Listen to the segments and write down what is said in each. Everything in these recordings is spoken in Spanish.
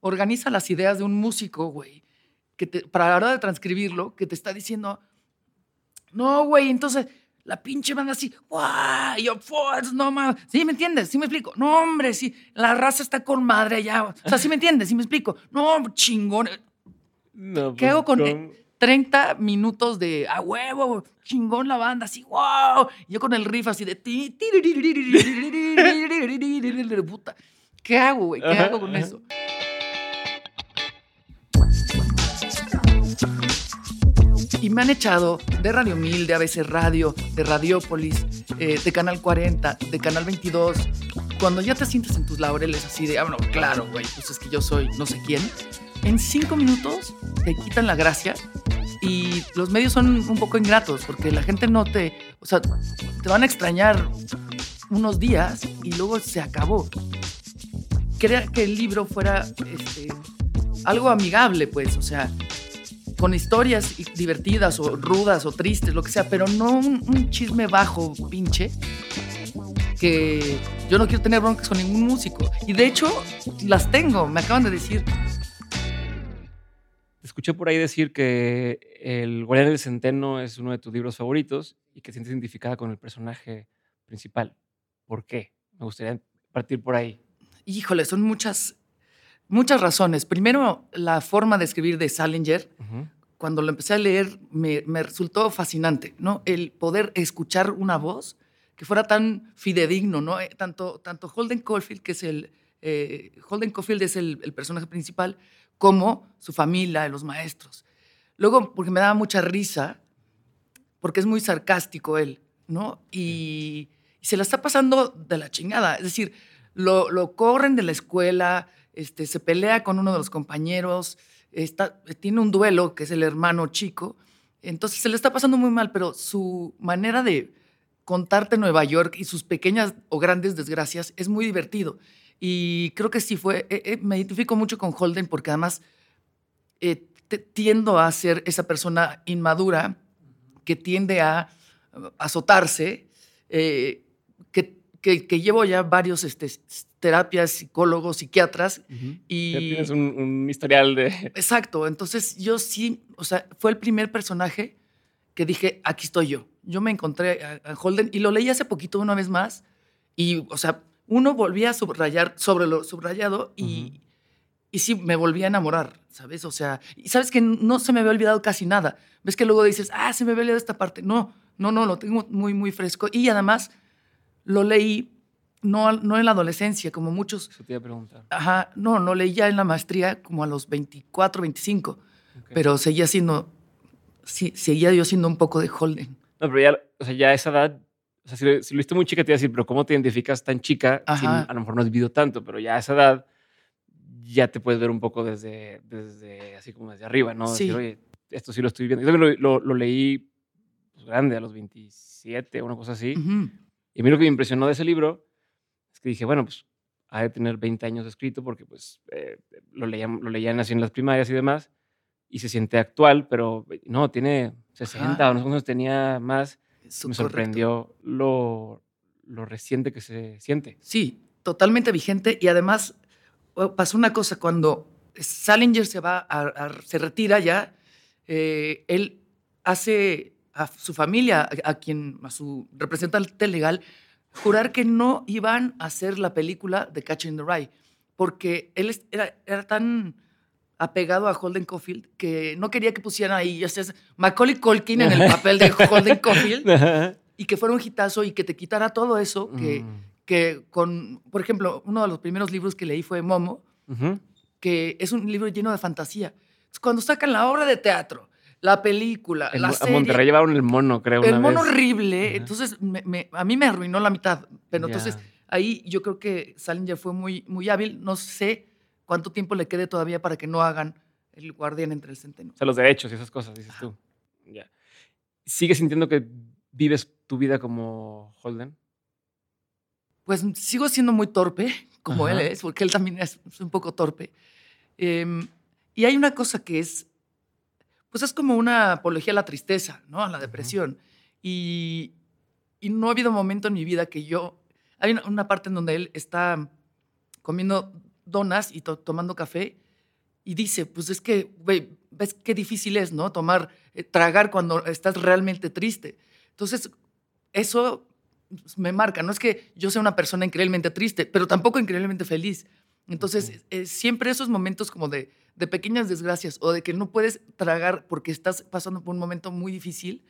organiza las ideas de un músico, güey, que te, para la hora de transcribirlo, que te está diciendo, no, güey, entonces la pinche banda así, ¡guau! Y yo, "Fuas, no más. ¿Sí me entiendes? ¿Sí me explico? No, hombre, sí, la raza está con madre allá. O sea, ¿sí me entiendes? ¿Sí me explico? No, chingón. No, ¿Qué pues, hago con ¿cómo? 30 minutos de a huevo, chingón la banda, así, wow. Y yo con el riff así de puta. ¿Qué hago, güey? ¿Qué hago con eso? Y me han echado de Radio 1000, de ABC Radio, de Radiópolis, eh, de Canal 40, de Canal 22. Cuando ya te sientes en tus laureles así de, ah, bueno, claro, güey, pues es que yo soy no sé quién. En cinco minutos te quitan la gracia y los medios son un poco ingratos porque la gente no te, o sea, te van a extrañar unos días y luego se acabó. Quería que el libro fuera este, algo amigable, pues, o sea, con historias divertidas o rudas o tristes, lo que sea, pero no un, un chisme bajo, pinche, que yo no quiero tener broncas con ningún músico. Y de hecho, las tengo, me acaban de decir, Te escuché por ahí decir que El Guardián del Centeno es uno de tus libros favoritos y que te sientes identificada con el personaje principal. ¿Por qué? Me gustaría partir por ahí. híjole, son muchas, muchas razones. Primero, la forma de escribir de Salinger, cuando lo empecé a leer, me, me resultó fascinante, ¿no? El poder escuchar una voz que fuera tan fidedigno, ¿no? Eh, Tanto, tanto Holden Caulfield, que es el... eh, Holden Caulfield es el, el personaje principal, como su familia, los maestros. Luego, porque me daba mucha risa, porque es muy sarcástico él, ¿no? Y, y se la está pasando de la chingada. Es decir, lo, lo corren de la escuela, este, se pelea con uno de los compañeros, tiene un duelo, que es el hermano chico. Entonces se le está pasando muy mal, pero su manera de contarte Nueva York y sus pequeñas o grandes desgracias es muy divertido. Y creo que sí fue, eh, eh, me identifico mucho con Holden porque además eh, tiendo a ser esa persona inmadura que tiende a azotarse, que, que- llevo ya varios este, terapias, psicólogos, psiquiatras, y... Ya tienes un, un historial de... Exacto, entonces yo sí, o sea, fue el primer personaje que dije, aquí estoy yo. Yo me encontré a, a Holden y lo leí hace poquito una vez más y, o sea, uno volvía a subrayar sobre lo subrayado y, Ujú. y sí, me volví a enamorar, ¿sabes? O sea, y sabes que no se me había olvidado casi nada. Ves que luego dices, ah, se me había olvidado esta parte. No, no, no, lo tengo muy, muy fresco. Y además lo leí no, no en la adolescencia, como muchos Eso te iba a preguntar. Ajá, no, no leí ya en la maestría como a los 24, 25, Ok. pero seguía siendo, sí, seguía yo siendo un poco de Holden. No, pero ya, o sea, ya a esa edad, o sea, si, lo- si lo viste muy chica, te iba a decir, pero ¿cómo te identificas tan chica? Si Ajá. a lo mejor no has vivido tanto, pero ya a esa edad ya te puedes ver un poco desde, desde así como desde arriba, ¿no? Sí. Decir, oye, esto sí lo estoy viendo. Yo también lo, lo- lo leí pues, grande, a los 27, una cosa así. Ujú. Y a mí lo que me impresionó de ese libro es que dije, bueno, pues ha de tener 20 años escrito porque pues eh, lo, leían, lo leían así en las primarias y demás y se siente actual, pero no, tiene 60 Ajá. o no sé cuántos tenía más. Eso, me sorprendió lo, lo reciente que se siente. Sí, totalmente vigente y además oh, pasó una cosa, cuando Salinger se va, a, a- se retira ya, eh, él hace a su familia, a, a quien, a su representante legal, jurar que no iban a hacer la película de Catching the Rye, porque él era, era tan apegado a Holden Caulfield que no quería que pusieran ahí, ya sabes, Macaulay Culkin en el papel de Holden Caulfield y que fuera un hitazo y que te quitara todo eso que, Mm. que con, por ejemplo, uno de los primeros libros que leí fue Momo, Ujú. que es un libro lleno de fantasía. Cuando sacan la obra de teatro, la película, El la mo- a serie, Monterrey llevaron el mono, creo. el una mono vez. horrible, Ajá. entonces me- me- a mí me arruinó la mitad, pero entonces ahí yo creo que Salinger fue muy, muy hábil, no sé cuánto tiempo le quede todavía para que no hagan el guardián entre el centeno. O sea, los derechos y esas cosas, dices tú. Ya. ¿Sigues sintiendo que vives tu vida como Holden? Pues sigo siendo muy torpe, como él es, porque él también es, es un poco torpe. Em, y hay una cosa que es, pues es como una apología a la tristeza, ¿no? A la depresión. Y, y no ha habido momento en mi vida que yo, hay una, una parte en donde él está comiendo donas y to- tomando café y dice, pues es que, güey, ves qué difícil es, ¿no? Tomar, eh, tragar cuando estás realmente triste. Entonces, eso pues, me marca. No es que yo sea una persona increíblemente triste, pero tampoco increíblemente feliz. Entonces, eh, siempre esos momentos como de, de, pequeñas desgracias o de que no puedes tragar porque estás pasando por un momento muy difícil,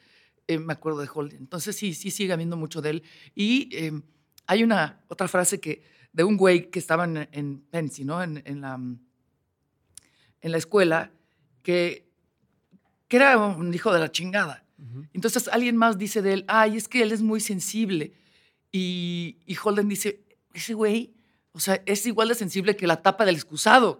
eh, me acuerdo de Holden. Entonces, sí, sí sigue habiendo mucho de él. Y em, hay una otra frase que de un güey que estaba en, en Pensy, ¿no? En, en, la, en la escuela, que, que era un hijo de la chingada. Entonces alguien más dice de él, ay, es que él es muy sensible. Y, y Holden dice, ese güey o sea, es igual de sensible que la tapa del excusado.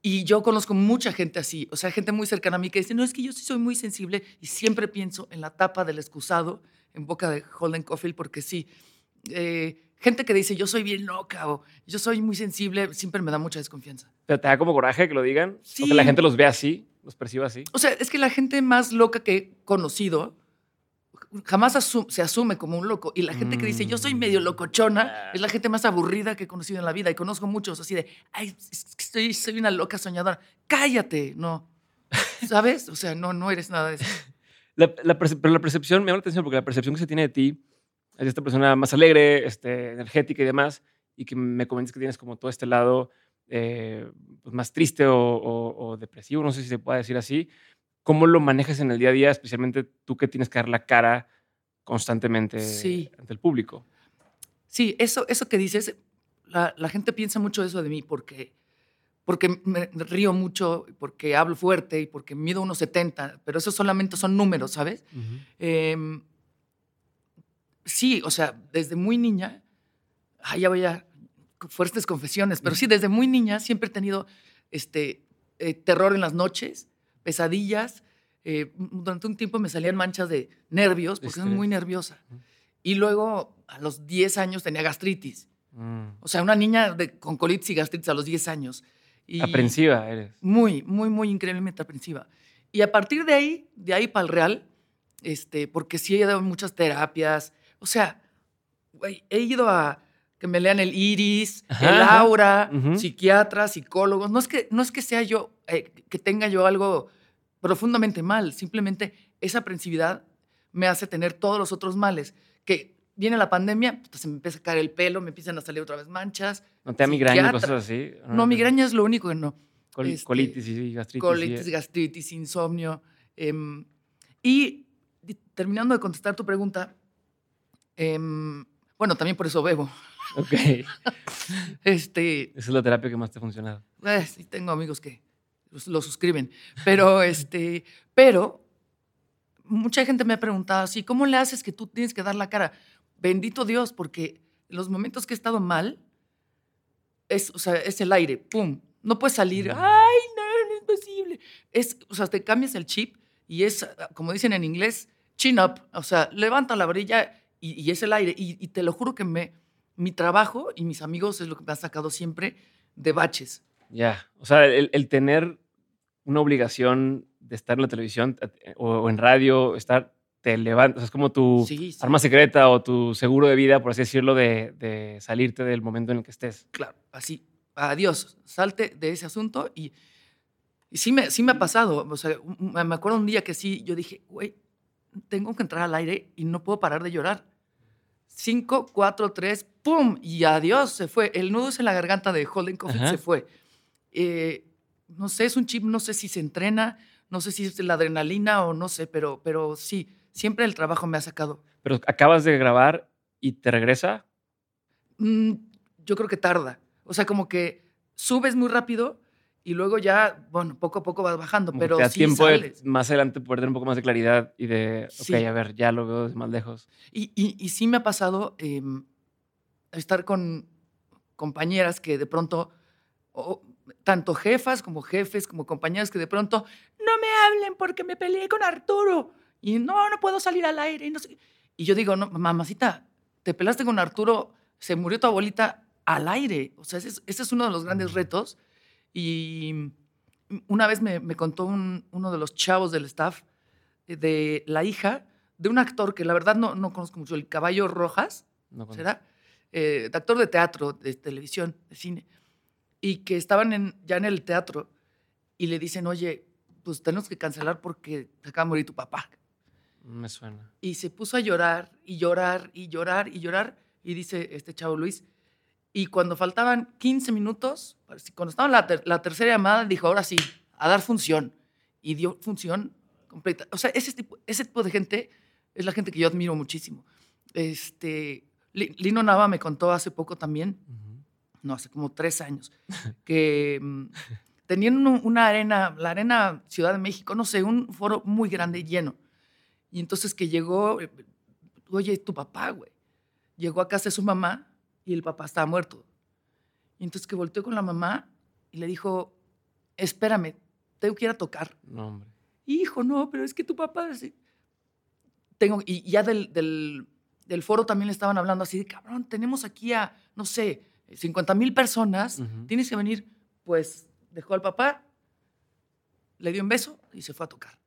Y yo conozco mucha gente así, o sea, gente muy cercana a mí que dice, no, es que yo sí soy muy sensible y siempre pienso en la tapa del excusado en boca de Holden Caulfield porque sí. Eh, gente que dice, yo soy bien loca o yo soy muy sensible, siempre me da mucha desconfianza. ¿Pero te da como coraje que lo digan? Sí. O que la gente los ve así, los perciba así. O sea, es que la gente más loca que he conocido jamás se asume como un loco. Y la gente que dice, yo soy medio mm. locochona, es la gente más aburrida que he conocido en la vida. Y conozco muchos así de, ay, soy, soy una loca soñadora. Cállate, no. ¿Sabes? O sea, no, no eres nada de eso. La, pero la percepción, me llama la atención porque la percepción que se tiene de ti es de esta persona más alegre, este, energética y demás, y que me comentas que tienes como todo este lado eh, pues más triste o, o, depresivo, no sé si se puede decir así, ¿Cómo lo manejas en el día a día, especialmente tú que tienes que dar la cara constantemente ante el público? Sí, eso, eso que dices, la, gente piensa mucho eso de mí porque, porque me río mucho, porque hablo fuerte y porque mido unos 70, pero eso solamente son números, ¿sabes? Em, sí, o sea, desde muy niña, ay, ya voy a fuertes confesiones, pero sí, desde muy niña siempre he tenido este, eh, terror en las noches pesadillas. Eh, durante un tiempo me salían manchas de nervios, porque soy muy nerviosa. Y luego, a los 10 años, tenía gastritis. Mm. O sea, una niña de, con colitis y gastritis a los 10 años. Y aprensiva eres. Muy, muy, muy increíblemente aprensiva. Y a partir de ahí, de ahí para el real, este, porque sí he dado muchas terapias. O sea, he ido a que me lean el iris, el aura, psiquiatras, psicólogos. No es que, no es que sea yo, eh, que tenga yo algo profundamente mal, simplemente esa aprensividad me hace tener todos los otros males. Que viene la pandemia, pues se me empieza a caer el pelo, me empiezan a salir otra vez manchas. ¿No te da migraña cosas así? No, migraña es lo único que no. Este, colitis y gastritis. Colitis, gastritis, insomnio. Em, y terminando de contestar tu pregunta, em, bueno, también por eso bebo. Ok. este, Esa es la terapia que más te ha funcionado. Eh, sí, tengo amigos que lo suscriben. Pero, este, pero mucha gente me ha preguntado así, ¿cómo le haces que tú tienes que dar la cara? Bendito Dios, porque los momentos que he estado mal, es, o sea, es el aire, ¡pum! No puedes salir, ¡ay, no, no es posible! Es, o sea, te cambias el chip y es, como dicen en inglés, chin up, o sea, levanta la brilla y, es el aire. y, te lo juro que me, mi trabajo y mis amigos es lo que me ha sacado siempre de baches. Ya, o sea, el, tener una obligación de estar en la televisión eh, o, en radio, estar, te levanta, o sea, es como tu arma secreta o tu seguro de vida, por así decirlo, de, salirte del momento en el que estés. Claro, así, adiós, salte de ese asunto y, y sí, me, sí me ha pasado, o sea, me acuerdo un día que sí, yo dije, güey, tengo que entrar al aire y no puedo parar de llorar 5, 4, 3, ¡pum! Y adiós, se fue. El nudo en la garganta de Holden Coffin se fue. Eh, no sé, es un chip, no sé si se entrena, no sé si es la adrenalina o no sé, pero, pero sí, siempre el trabajo me ha sacado. ¿Pero acabas de grabar y te regresa? Mm, yo creo que tarda. O sea, como que subes muy rápido y luego ya, bueno, poco a poco vas bajando, pero te da tiempo más adelante poder tener un poco más de claridad y de, ok, a ver, ya lo veo desde más lejos. Y, y, sí me ha pasado em, estar con compañeras que de pronto, tanto jefas como jefes, como compañeras que de pronto, no me hablen porque me peleé con Arturo y no, no puedo salir al aire. Y, no sé. y yo digo, no, mamacita, te pelaste con Arturo, se murió tu abuelita al aire. O sea, ese ese es uno de los grandes retos y una vez me, contó uno de los chavos del staff eh, de la hija de un actor que la verdad no, no conozco mucho, el Caballo Rojas, ¿será? Eh, actor de teatro, de televisión, de cine, y que estaban en, ya en el teatro y le dicen, oye, pues tenemos que cancelar porque te acaba de morir tu papá. Me suena. Y se puso a llorar y llorar y llorar y llorar. Y dice este chavo Luis, y cuando faltaban 15 minutos, cuando estaba en la, la tercera llamada, dijo, ahora sí, a dar función. Y dio función completa. O sea, ese tipo, ese tipo de gente es la gente que yo admiro muchísimo. Este, Lino Nava me contó hace poco también, no, hace como tres años, que mm, tenían una arena, la arena Ciudad de México, no sé, un foro muy grande, lleno. Y entonces que llegó, eh, oye, tu papá, güey. Llegó a casa de su mamá y el papá estaba muerto. Y entonces que volteó con la mamá y le dijo, espérame, tengo que ir a tocar. No, hombre. Hijo, no, pero es que tu papá... Tengo, y ya del, del, foro también le estaban hablando así de, cabrón, tenemos aquí a, no sé, 50 mil personas, tienes que venir. Pues dejó al papá, le dio un beso y se fue a tocar.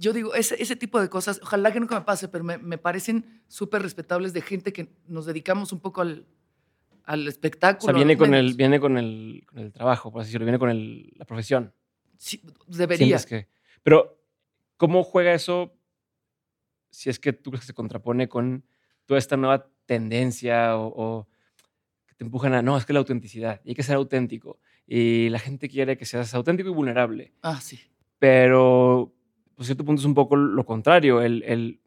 Yo digo, ese, ese tipo de cosas, ojalá que nunca me pase, pero me, me parecen súper respetables de gente que nos dedicamos un poco al, al espectáculo. O sea, viene, con el, viene con, el, con el trabajo, por así decirlo, viene con el, la profesión. Sí, debería. Que, pero, ¿cómo juega eso si es que tú crees que se contrapone con toda esta nueva tendencia o, que te empujan a, no, es que la autenticidad, y hay que ser auténtico, y la gente quiere que seas auténtico y vulnerable. Ah, sí. Pero, por cierto punto, es un poco lo contrario, el, el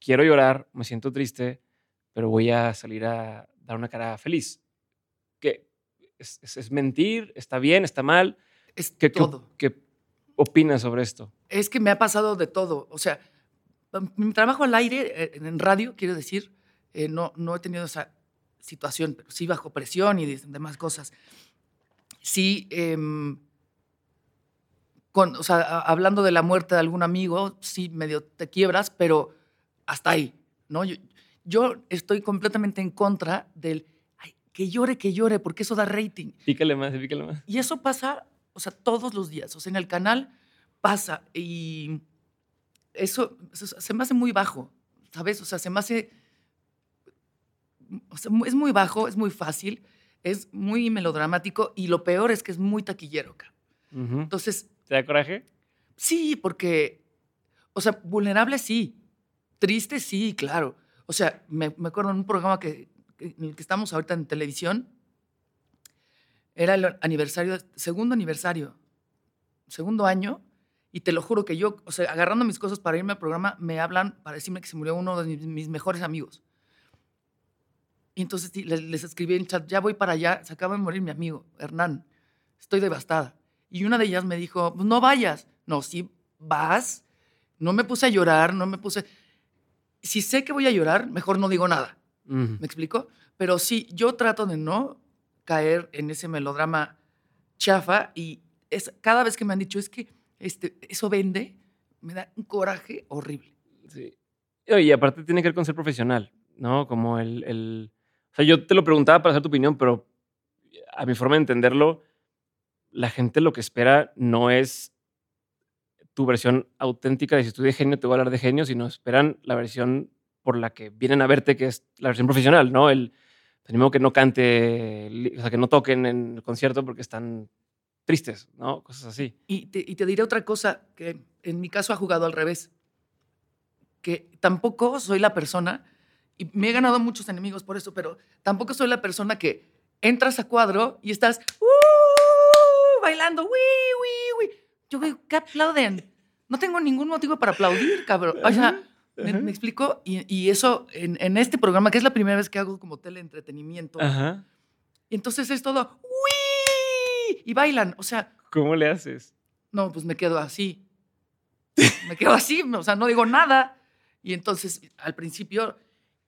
quiero llorar, me siento triste, pero voy a salir a dar una cara feliz. ¿Qué? ¿Es, es mentir? ¿Está bien? ¿Está mal? Es que, todo. ¿Qué opinas sobre esto? Es que me ha pasado de todo. O sea, mi trabajo al aire, eh, en radio, quiero decir, eh, no, no he tenido esa situación, pero sí bajo presión y demás cosas. Sí, em, con, o sea, hablando de la muerte de algún amigo, sí, medio te quiebras, pero hasta ahí, ¿no? Yo, yo estoy completamente en contra del, ay, que llore, que llore, porque eso da rating. Pícale más, pícale más. Y eso pasa o sea, todos los días. O sea, en el canal pasa y eso, se me hace muy bajo, ¿sabes? O sea, se me hace... O sea, es muy bajo, es muy fácil, es muy melodramático y lo peor es que es muy taquillero. Entonces... ¿Te da coraje? Sí, porque, o sea, vulnerable sí, triste sí, claro. O sea, me, me acuerdo en un programa que, en el que estamos ahorita en televisión, era el aniversario, segundo aniversario, segundo año, y te lo juro que yo, o sea, agarrando mis cosas para irme al programa, me hablan para decirme que se murió uno de mis, mejores amigos. Y entonces les, escribí en chat, ya voy para allá, se acaba de morir mi amigo, Hernán, estoy devastada. Y una de ellas me dijo, pues no vayas. No, si vas. No me puse a llorar, no me puse... Si sé que voy a llorar, mejor no digo nada. ¿Me explico? Pero sí, yo trato de no caer en ese melodrama chafa y es, cada vez que me han dicho es que este, eso vende, me da un coraje horrible. Sí. Y aparte tiene que ver con ser profesional, ¿no? Como el, el... O sea, yo te lo preguntaba para hacer tu opinión, pero a mi forma de entenderlo, la gente lo que espera no es tu versión auténtica de si estoy de genio, te voy a hablar de genio, sino esperan la versión por la que vienen a verte, que es la versión profesional, ¿no? El, Tenemos que no cante, o sea, que no toquen en el concierto porque están tristes, ¿no? Cosas así. Y te, y te diré otra cosa que en mi caso ha jugado al revés, que tampoco soy la persona, y me he ganado muchos enemigos por eso, pero tampoco soy la persona que entras a cuadro y estás uh, bailando, uy, uy, uy. Yo veo, ¿qué aplauden? No tengo ningún motivo para aplaudir, cabrón. O sea, ¿Me, explico? Y, eso en, este programa, que es la primera vez que hago como teleentretenimiento. Ajá. Y entonces es todo, ¡Uy! Y bailan, o sea. ¿Cómo le haces? No, pues me quedo así. me quedo así, o sea, no digo nada. Y entonces, al principio,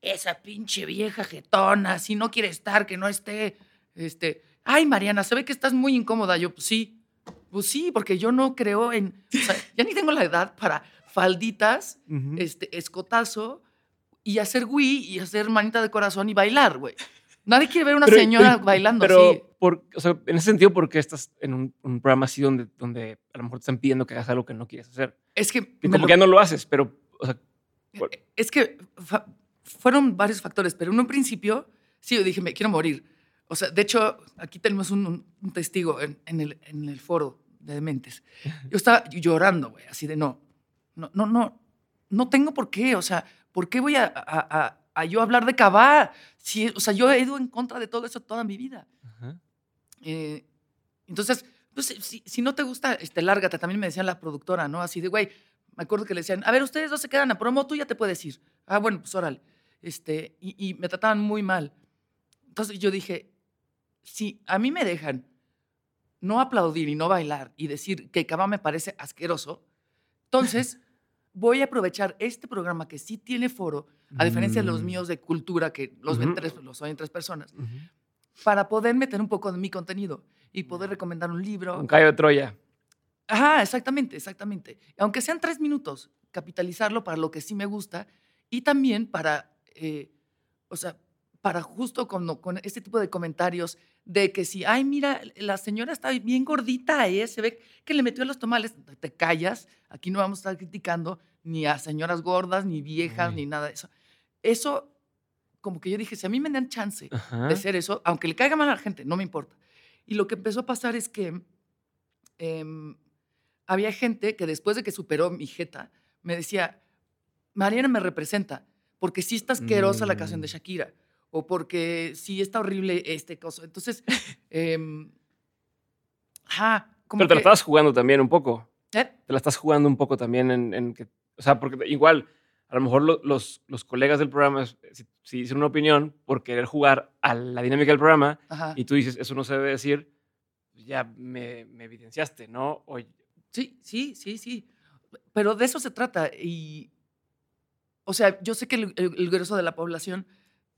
esa pinche vieja jetona, si no quiere estar, que no esté. Este, ay, Mariana, se ve que estás muy incómoda. Yo, pues sí. Pues sí, porque yo no creo en. O sea, ya ni tengo la edad para falditas, este, escotazo, y hacer Wii y hacer manita de corazón y bailar, güey. Nadie quiere ver una señora bailando pero así. Por, o sea, en ese sentido, ¿por qué estás en un, programa así donde, donde a lo mejor te están pidiendo que hagas algo que no quieres hacer? Es que... como que ya no lo haces, pero... O sea, eh, Es que fueron varios factores, pero en un principio, sí, yo dije, me quiero morir. O sea, de hecho, aquí tenemos un, testigo en, el, en el foro de dementes. Yo estaba llorando, güey, así de no, no, no, no, no tengo por qué, o sea, ¿por qué voy a, a, a, yo hablar de Cabá? Si, o sea, yo he ido en contra de todo eso toda mi vida. Eh, entonces, pues, si, si, no te gusta, este, lárgate. También me decía la productora, ¿no? Así de, güey, me acuerdo que le decían, a ver, ustedes dos se quedan a promo, tú ya te puedes ir. Ah, bueno, pues órale. Este, y, y me trataban muy mal. Entonces yo dije, si a mí me dejan no aplaudir y no bailar y decir que Cabá me parece asqueroso, entonces voy a aprovechar este programa que sí tiene foro, a diferencia de los mm. míos de cultura, que los ven tres, los oyen tres personas, para poder meter un poco de mi contenido y poder recomendar un libro. Un callo de Troya. Ajá, exactamente, exactamente. Aunque sean tres minutos, capitalizarlo para lo que sí me gusta y también para, eh, o sea, para justo con, con este tipo de comentarios de que si, ay, mira, la señora está bien gordita, ¿eh? se ve que le metió los tomales, te callas, aquí no vamos a estar criticando ni a señoras gordas, ni viejas, ni nada de eso. Eso, como que yo dije, si a mí me dan chance de ser eso, aunque le caiga mal a la gente, no me importa. Y lo que empezó a pasar es que em, había gente que después de que superó mi jeta, me decía, Mariana me representa, porque sí está asquerosa la canción de mm. Shakira o porque sí está horrible este coso. Entonces, eh, como Pero te la estabas jugando también un poco. ¿Eh? Te la estás jugando un poco también en, que, o sea, porque igual, a lo mejor los, los colegas del programa, si, dicen una opinión por querer jugar a la dinámica del programa y tú dices, eso no se debe decir, ya me, evidenciaste, ¿no? Sí, sí, sí, sí. Pero de eso se trata. Y, o sea, yo sé que el, el grueso de la población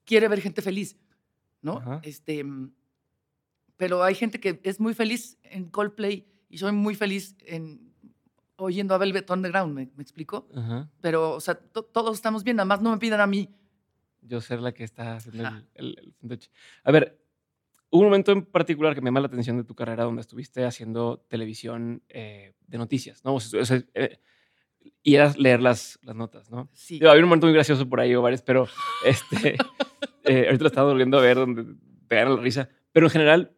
quiere ver gente feliz, ¿no? Este, pero hay gente que es muy feliz en Coldplay y soy muy feliz en oyendo a Velvet Underground, ¿me, me explico? Pero, o sea, todos estamos bien, nada más no me pidan a mí. Yo ser la que está haciendo el, el, A ver, hubo un momento en particular que me llamó la atención de tu carrera donde estuviste haciendo televisión eh, de noticias, ¿no? O sea, eh, y era leer las, las notas, ¿no? Sí. había un momento muy gracioso por ahí o varios, pero este, eh, ahorita lo estaba volviendo a ver donde te la risa. Pero en general,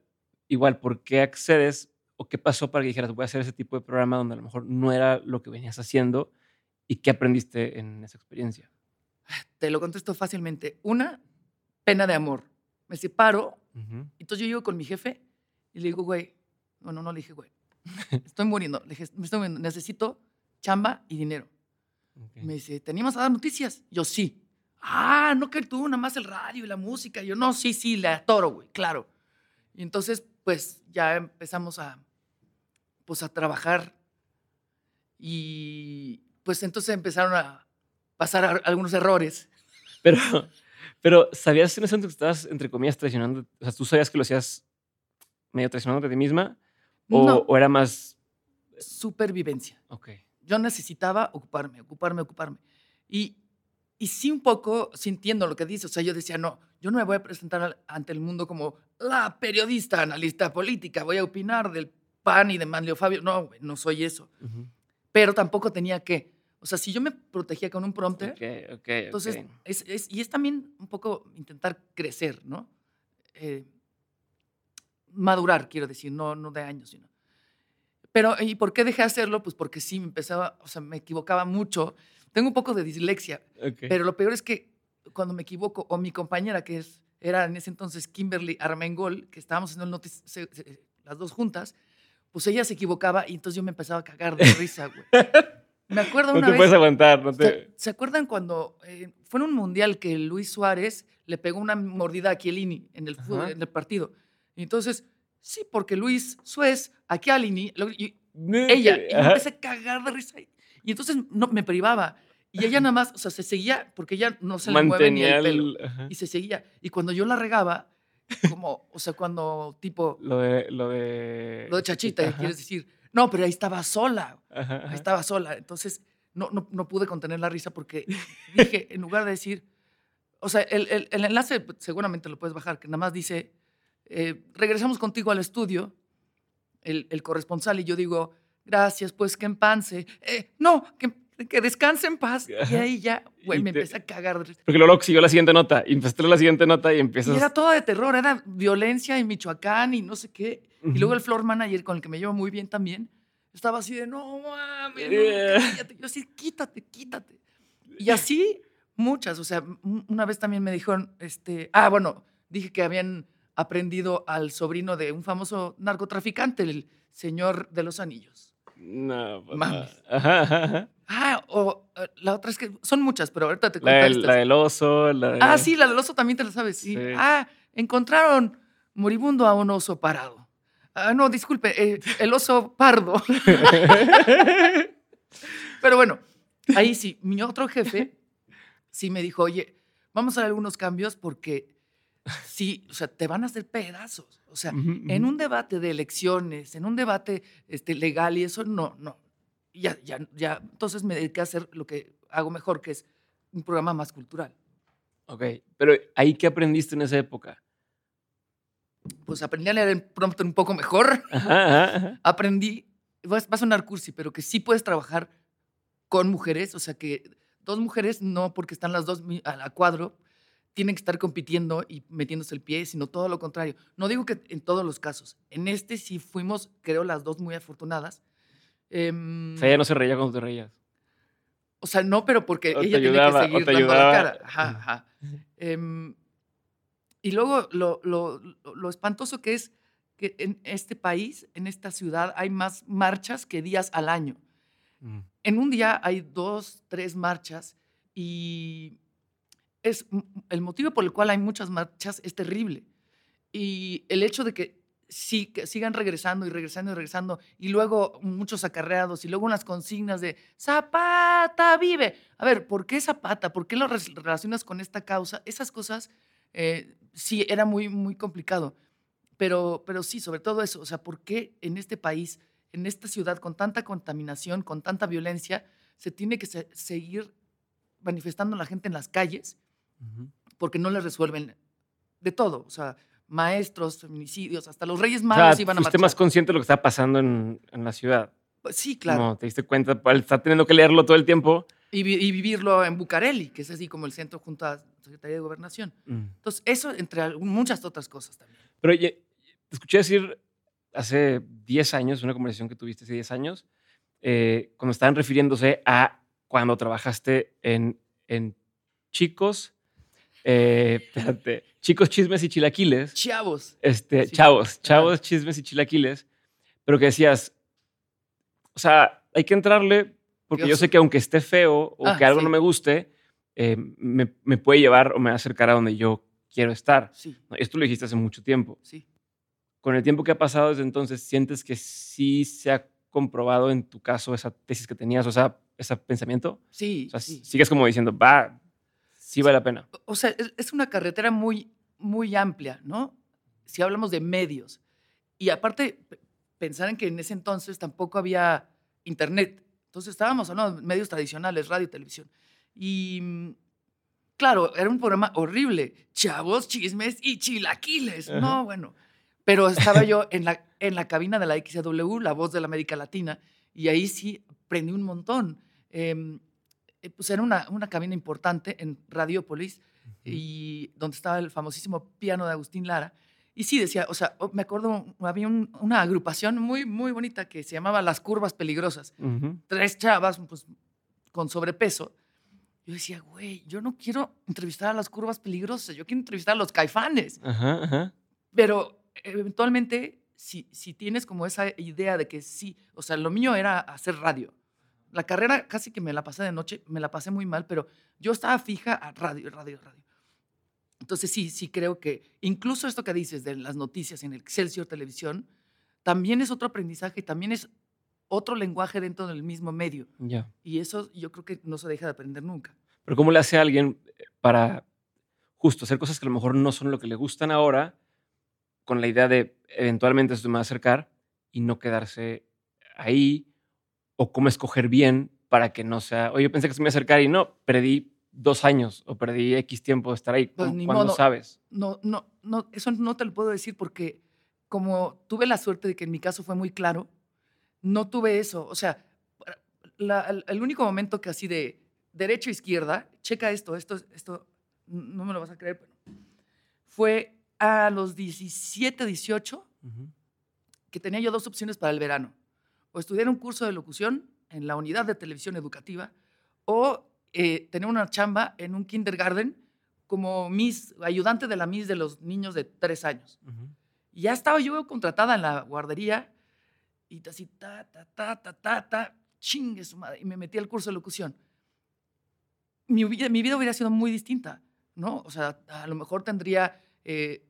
igual, ¿por qué accedes o qué pasó para que dijeras, voy a hacer ese tipo de programa donde a lo mejor no era lo que venías haciendo y qué aprendiste en esa experiencia? Te lo contesto fácilmente. Una, pena de amor. Me separo, y entonces yo llego con mi jefe y le digo, güey, no, no, no le dije, güey, estoy muriendo, le dije, me estoy muriendo, necesito chamba y dinero. Me dice, ¿teníamos a dar noticias? Yo, sí. Ah, no que tú, nada más el radio y la música. Yo, no, sí, sí, le atoro, güey, claro. Y entonces, pues, ya empezamos a, pues, a trabajar. Y, pues, entonces empezaron a pasar algunos errores. Pero, pero, ¿sabías en ese momento que estabas, entre comillas, traicionando? O sea, ¿tú sabías que lo hacías medio traicionando de ti misma? ¿O, ¿O era más...? Supervivencia. Ok yo necesitaba ocuparme, ocuparme, ocuparme. Y, y sí un poco sintiendo lo que dice, o sea, yo decía, no, yo no me voy a presentar ante el mundo como la periodista, analista política, voy a opinar del PAN y de Manlio Fabio. No, no soy eso. Pero tampoco tenía que. O sea, si yo me protegía con un prompter, entonces, Es, es, y es también un poco intentar crecer, ¿no? Eh, madurar, quiero decir, no, no de años, sino. Pero, ¿y por qué dejé de hacerlo? Pues porque sí, me empezaba, o sea, me equivocaba mucho. Tengo un poco de dislexia, pero lo peor es que cuando me equivoco, o mi compañera, que es, era en ese entonces Kimberly Armengol, que estábamos el notis, las dos juntas, pues ella se equivocaba y entonces yo me empezaba a cagar de risa, güey. Me acuerdo una no te puedes aguantar, no te... ¿Se, acuerdan cuando eh, fue en un mundial que Luis Suárez le pegó una mordida a Chiellini en el, en el partido? Y entonces Sí, porque Luis Suez, aquí Alini, ella, y me empecé a cagar de risa. Y entonces no, me privaba. Y ella nada más, o sea, se seguía, porque ella no se le mueve ni el pelo. y se seguía. Y cuando yo la regaba, como, o sea, cuando tipo. Lo de. Lo de, lo de chachita, quieres decir. No, pero ahí estaba sola. Ahí estaba sola. Entonces, no, no, no, pude contener la risa porque dije, en lugar de decir. O sea, el, el, el enlace seguramente lo puedes bajar, que nada más dice eh, regresamos contigo al estudio, el, corresponsal, y yo digo, gracias, pues que empanse. Eh, no, que, que descanse en paz. Y ahí ya, güey, me empecé a cagar. Porque luego siguió la siguiente nota, y empezó la siguiente nota y empiezas... Y era todo de terror, era violencia en Michoacán y no sé qué. Y luego el floor manager, con el que me llevo muy bien también, estaba así de, no mames, no, cállate. Yo así, quítate, quítate. Y así muchas, o sea, una vez también me dijeron, este, ah, bueno, dije que habían aprendido al sobrino de un famoso narcotraficante, el señor de los anillos. No, papá. Mames. Ajá, ajá. Ah, o eh, la otra es que son muchas, pero ahorita te La, cuento del, estas. la del oso, la de- Ah, sí, la del oso también te la sabes. Sí. Sí. Ah, encontraron moribundo a un oso parado. Ah, no, disculpe, eh, el oso pardo. Pero bueno, ahí sí, mi otro jefe sí me dijo, oye, vamos a hacer algunos cambios porque sí, o sea, te van a hacer pedazos. O sea, Ujú, en ujú. un debate de elecciones, en un debate este, legal y eso, no, no. Ya, ya, ya. Entonces me dediqué a hacer lo que hago mejor, que es un programa más cultural. Ok, pero ahí qué aprendiste en esa época. Pues aprendí a leer el prompter un poco mejor. Ajá, ajá, ajá. Aprendí, va a sonar cursi, pero que sí puedes trabajar con mujeres, o sea que dos mujeres, no porque están las dos a la cuadro, tienen que estar compitiendo y metiéndose el pie, sino todo lo contrario. No digo que en todos los casos. En este sí fuimos, creo, las dos muy afortunadas. Em, O sea, ella no se reía cuando te reías. O sea, no, pero porque O ella tiene ayudaba, que o seguir te dando la cara. Ajá, ajá. Em, y luego lo, lo- lo- lo espantoso que es que en este país, en esta ciudad, hay más marchas que días al año. Mm. En un día hay dos, tres marchas y es el motivo por el cual hay muchas marchas es terrible. Y el hecho de que, sí, que sigan regresando y regresando y regresando y luego muchos acarreados y luego unas consignas de Zapata vive. A ver, ¿por qué Zapata? ¿Por qué lo relacionas con esta causa? Esas cosas eh, sí era muy, muy complicado. Pero, pero sí, sobre todo eso, o sea, ¿por qué en este país, en esta ciudad con tanta contaminación, con tanta violencia, se tiene que se- seguir manifestando la gente en las calles Porque no les resuelven de todo? O sea, maestros, feminicidios, hasta los reyes O magos sea, iban a fuiste marchar. más consciente de lo que está pasando en, en la ciudad. Pues Sí, claro. No, te diste cuenta, estar teniendo que leerlo todo el tiempo. Y, vi- y vivirlo en Bucareli, que es así como el centro junto a la Secretaría de Gobernación. Mm. Entonces, eso entre muchas otras cosas también. Pero te escuché decir hace 10 años, una conversación que tuviste hace 10 años, eh, cuando estaban refiriéndose a cuando trabajaste en, en chicos, eh, espérate, chicos chismes y chilaquiles, Chavos. este, Sí. chavos, chavos chismes y chilaquiles, pero que decías, o sea, hay que entrarle porque yo sé que aunque esté feo o Ah, que algo sí. no me guste, eh, me, me puede llevar o me va a acercar a donde yo quiero estar. Sí. Esto lo dijiste hace mucho tiempo sí. con el tiempo que ha pasado desde entonces, ¿sientes que sí se ha comprobado en tu caso esa tesis que tenías, o sea, ese pensamiento? Sí, O sea, sí. sigues como diciendo, va, sí vale la pena. O sea, es, una carretera muy, muy amplia, ¿no? Si hablamos de medios. Y aparte, pensar en que en ese entonces tampoco había internet. Entonces estábamos hablando de medios tradicionales, radio y televisión. Y mm, claro, era un programa horrible. Chavos, chismes y chilaquiles. Ajá. No, bueno. Pero estaba yo en la, en la cabina de la XW, la voz de la América Latina, y ahí sí aprendí un montón. Em, eh, pues era una, una cabina importante en Radiopolis y donde estaba el famosísimo piano de Agustín Lara. Y sí decía, o sea, me acuerdo, había un- una agrupación muy, muy bonita que se llamaba Las Curvas Peligrosas. Ujú. Tres chavas, pues, con sobrepeso. Yo decía, güey, yo no quiero entrevistar a las curvas peligrosas, yo quiero entrevistar a los caifanes. Ajá, ajá. Pero eventualmente, si, si tienes como esa idea de que sí, o sea, lo mío era hacer radio. La carrera casi que me la pasé de noche, me la pasé muy mal, pero yo estaba fija a radio, radio, radio. Entonces sí, sí creo que incluso esto que dices de las noticias en Excelsior Televisión, también es otro aprendizaje, también es otro lenguaje dentro del mismo medio. Ya. Y eso yo creo que no se deja de aprender nunca. Pero ¿cómo le hace a alguien para justo hacer cosas que a lo mejor no son lo que le gustan ahora, con la idea de eventualmente esto me va a acercar y no quedarse ahí? ¿O cómo escoger bien para que no sea, oye, yo pensé que se me iba a acercar y no, perdí dos años o perdí X tiempo de estar ahí? Pues ¿Cómo- ni ¿Cuándo modo. sabes? No, no, no, eso no te lo puedo decir porque como tuve la suerte de que en mi caso fue muy claro, no tuve eso. O sea, la- el, único momento que así de derecha izquierda, checa esto, esto, esto, no me lo vas a creer, pero fue a los 17, 18 Ujú. que tenía yo dos opciones para el verano. O estudiar un curso de locución en la unidad de televisión educativa o eh, tener una chamba en un kindergarten como Miss, ayudante de la Miss de los niños de tres años. Y ya estaba yo contratada en la guardería y así, ta, ta, ta, ta, ta, ta, chingue su madre. Y me metí al curso de locución. Mi vida, mi vida hubiera sido muy distinta, ¿no? O sea, a lo mejor tendría eh,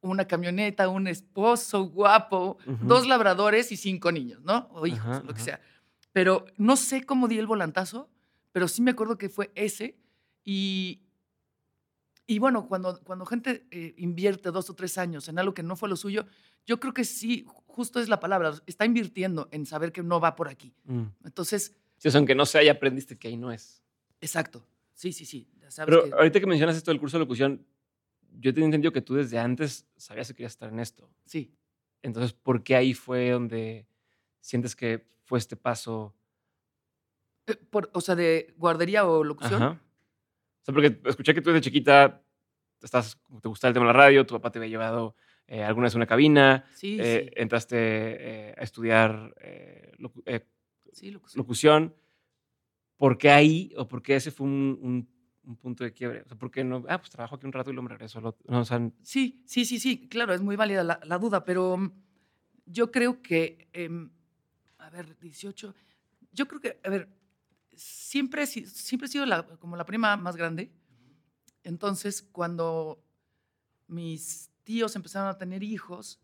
una camioneta, un esposo guapo, dos labradores y cinco niños, ¿no? O hijos, lo que sea. Pero no sé cómo di el volantazo, pero sí me acuerdo que fue ese. Y, y bueno, cuando, cuando gente eh, invierte dos o tres años en algo que no fue lo suyo, yo creo que sí, justo es la palabra, está invirtiendo en saber que no va por aquí. Mm. Entonces... Sí, aunque no sea, ya aprendiste que ahí no es. Exacto. Sí, sí, sí. Pero ahorita que mencionas esto del curso de locución, yo tenía entendido que tú desde antes sabías que querías estar en esto. Sí. Entonces, ¿por qué ahí fue donde sientes que fue este paso? Eh, por, o sea, de guardería o locución. Ajá porque escuché que tú desde chiquita estás, te gustaba el tema de la radio, tu papá te había llevado eh, alguna vez a una cabina, sí, eh, entraste eh, a estudiar locución. ¿Por qué ahí o por qué ese fue un, punto de quiebre? O sea, ¿por qué no? Ah, pues trabajo aquí un rato y luego me regreso. No, sí, sí, sí, sí, claro, es muy válida la, duda, pero mm, yo creo que, em, a ver, 18, yo creo que, a ver, siempre, siempre he sido como la prima más grande. Entonces, cuando mis tíos empezaron a tener hijos,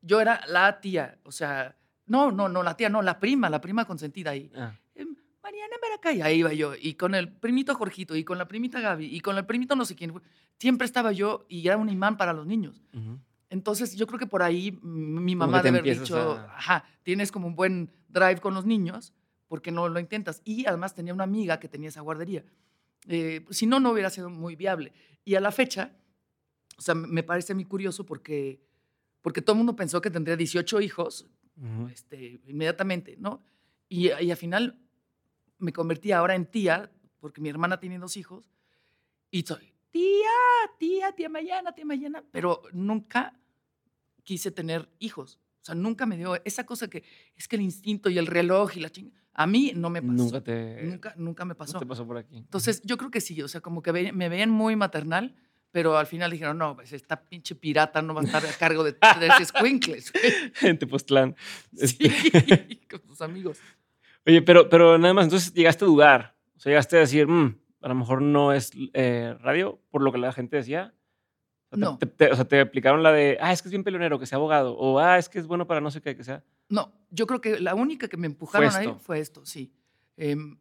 yo era la tía, o sea, no, no, no, la tía, no, la prima, la prima consentida ahí. Ah. Mariana Mariana y ahí iba yo, y con el primito Jorgito, y con la primita Gaby, y con el primito no sé quién, siempre estaba yo y era un imán para los niños. Entonces, yo creo que por ahí mi mamá debe haber dicho, ajá, tienes como un buen drive con los niños, porque no lo intentas? Y además tenía una amiga que tenía esa guardería. Eh, si no, no hubiera sido muy viable. Y a la fecha, o sea, me parece muy curioso porque, porque todo el mundo pensó que tendría 18 hijos este, inmediatamente, ¿no? Y, y al final me convertí ahora en tía, porque mi hermana tiene dos hijos, y soy tía, tía, tía Mayana, tía Mayana, pero nunca quise tener hijos. O sea, nunca me dio esa cosa que es que el instinto y el reloj y la chingada a mí no me pasó. Nunca te. Nunca, nunca me pasó. te pasó por aquí. Entonces, yo creo que sí. O sea, como que me veían muy maternal, pero al final dijeron, no, pues esta pinche pirata no va a estar a cargo de, esos squinkles. En Tepoztlán. Sí, este. con tus amigos. Oye, pero, pero nada más, entonces llegaste a dudar. O sea, llegaste a decir, mm, a lo mejor no es eh, radio, por lo que la gente decía. no. o sea, te aplicaron la de, ah, es que es bien peleonero, que sea abogado. O, ah, es que es bueno para no sé qué, que sea. No, yo creo que la única que me empujaron ahí fue esto, sí. Em,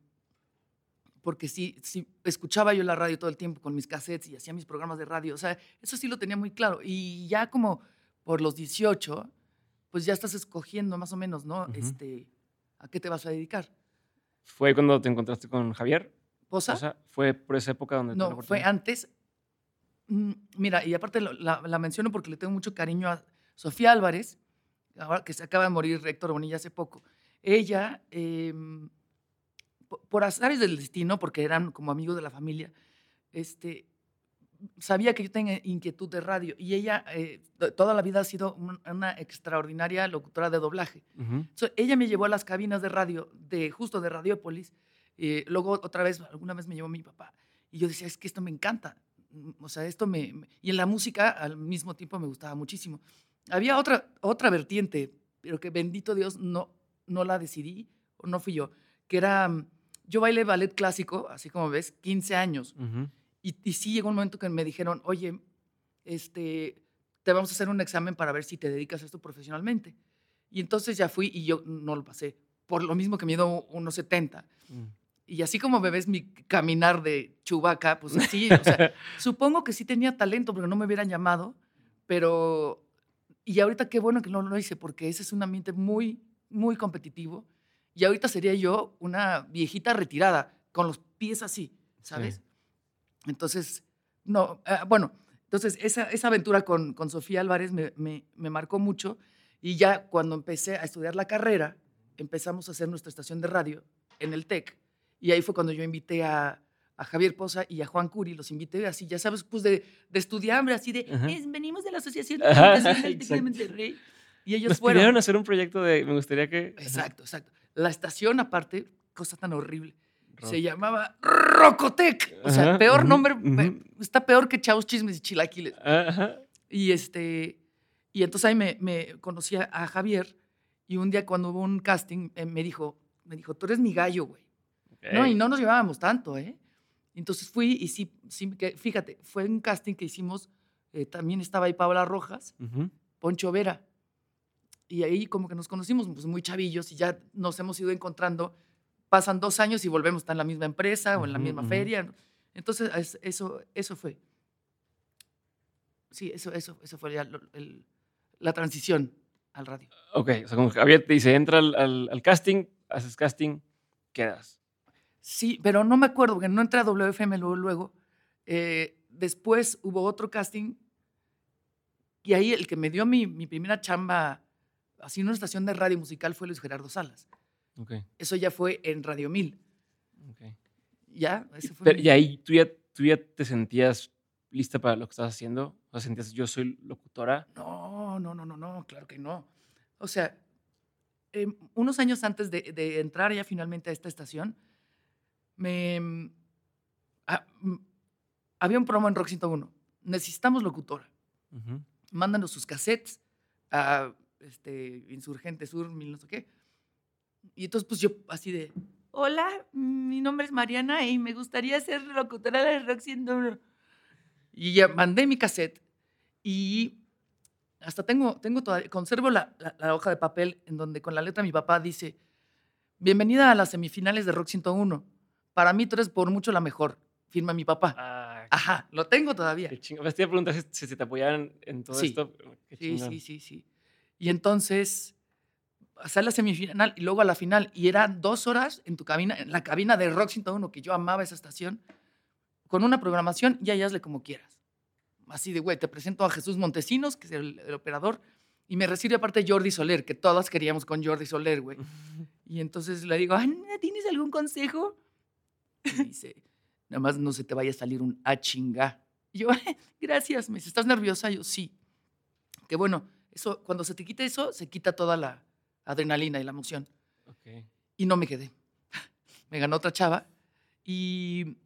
porque sí, sí, escuchaba yo la radio todo el tiempo con mis cassettes y hacía mis programas de radio. O sea, eso sí lo tenía muy claro. Y ya como por los 18, pues ya estás escogiendo más o menos, ¿no? este, ¿A qué te vas a dedicar? ¿Fue cuando te encontraste con Javier? ¿Posa? ¿Fue por esa época donde... No, fue antes. Mm, mira, y aparte la, la menciono porque le tengo mucho cariño a Sofía Álvarez, ahora que se acaba de morir Héctor Bonilla hace poco, ella, em, por azares del destino, porque eran como amigos de la familia, este, sabía que yo tenía inquietud de radio y ella eh, toda la vida ha sido una extraordinaria locutora de doblaje. ella me llevó a las cabinas de radio, de, justo de Radiopolis. Eh, luego otra vez, alguna vez me llevó mi papá y yo decía, es que esto me encanta. Mm, o sea, esto me, me... Y en la música al mismo tiempo me gustaba muchísimo. Había otra, otra vertiente, pero que bendito Dios no, no la decidí, o no fui yo, que era, mm, yo bailé ballet clásico, así como ves, 15 años. Y, y, sí llegó un momento que me dijeron, oye, este, te vamos a hacer un examen para ver si te dedicas a esto profesionalmente. Y entonces ya fui y yo no lo pasé, por lo mismo que mido unos 70. Mm. Y así como me ves mi caminar de chubaca, pues así, o sea, supongo que sí tenía talento porque no me hubieran llamado, pero y ahorita qué bueno que no lo hice, porque ese es un ambiente muy, muy competitivo. Y ahorita sería yo una viejita retirada, con los pies así, ¿sabes? Entonces, no, ah, bueno, entonces esa, esa aventura con, con Sofía Álvarez me, me, me, marcó mucho. Y ya cuando empecé a estudiar la carrera, empezamos a hacer nuestra estación de radio en el TEC. Y ahí fue cuando yo invité a, a Javier Poza y a Juan Curi, los invité así, ya sabes, pues de, de estudiambre, así de, venimos de la Asociación de Comunicación de Monterrey. Y ellos Nos fueron. pidieron hacer un proyecto de. Me gustaría que. Exacto, exacto. La estación, aparte, cosa tan horrible, Se llamaba Rocotec. O sea, Ajá, peor nombre, está peor que Chavos Chismes y Chilaquiles. Y este, y entonces ahí me, me conocí a- Javier y un día cuando hubo un casting eh, me dijo, me dijo, tú eres mi gallo, güey. No, y no nos llevábamos tanto, ¿eh? Entonces fui y sí, sí, fíjate, fue un casting que hicimos, eh, también estaba ahí Paola Rojas. Poncho Vera. Y ahí como que nos conocimos pues, muy chavillos y ya nos hemos ido encontrando. Pasan dos años y volvemos a estar en la misma empresa o en la misma feria. Entonces, es- eso, eso fue. Sí, eso, eso, eso fue ya lo- el- la transición al radio. Ok, o sea, como Javier te dice, entra al, al- al casting, haces casting, quedas. Sí, pero no me acuerdo, porque no entré a WFM luego. luego. Eh, después hubo otro casting y ahí el que me dio mi, mi primera chamba así en una estación de radio musical fue Luis Gerardo Salas. Ok, Eso ya fue en Radio 1000. ok. Ya, ese fue Pero, mi- y ahí tú ya, tú ya te sentías lista para lo que estabas haciendo. O sea, sentías, yo soy locutora. No, no, no, no, no, claro que no. O sea, em, unos años antes de, de entrar ya finalmente a esta estación, me, mm, mm, había un promo en Rock 101. Necesitamos locutora. Ujú. Mándanos sus cassettes a este, Insurgente Sur, mil no sé qué. Y entonces, pues yo así de, hola, mi nombre es Mariana y me gustaría ser locutora de Rock 101. Y ya mandé mi cassette y hasta tengo, tengo todavía, conservo la, la- la hoja de papel en donde con la letra mi papá dice, bienvenida a las semifinales de Rock 101. Para mí tú eres por mucho la mejor. Firma mi papá. Ah, Ajá, lo tengo todavía. qué chingón. Te iba a preguntar si, si te apoyaban en todo Sí. esto. Qué Sí, sí, sí, sí. Y entonces sale la semifinal y luego a la final. Y eran dos horas en tu cabina, en la cabina de Rock 101, que yo amaba esa estación, con una programación y ahí hazle como quieras. Así de, güey, te presento a Jesús Montesinos, que es el, el operador, y me recibe aparte Jordi Soler, que todas queríamos con Jordi Soler, güey. Y entonces le digo, "Ay, ¿tienes algún consejo? Y dice, nada más no se te vaya a salir un a chinga. Y yo, gracias. Me dice, ¿estás nerviosa? Yo, sí. Que bueno, eso, cuando se te quita eso, se quita toda la adrenalina y la emoción. Y no me quedé. Me ganó otra chava. Y,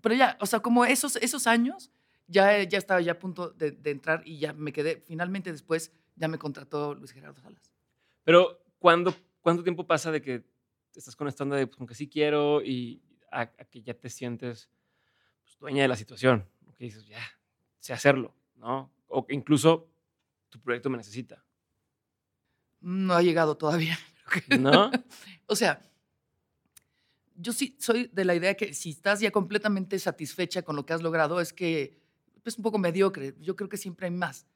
pero ya, o sea, como esos, esos años, ya, ya estaba ya a punto de, de entrar y ya me quedé. Finalmente después ya me contrató Luis Gerardo Salas. Pero, ¿cuándo, ¿cuánto tiempo pasa de que estás con esta onda de pues, como que sí quiero y a, a que ya te sientes pues, dueña de la situación? Que dices, ya, sé hacerlo, ¿no? O que incluso tu proyecto me necesita, No ha llegado todavía. ¿no? O sea, yo sí soy de la idea que si estás ya completamente satisfecha con lo que has logrado, es que es un poco mediocre. Yo creo que siempre hay más.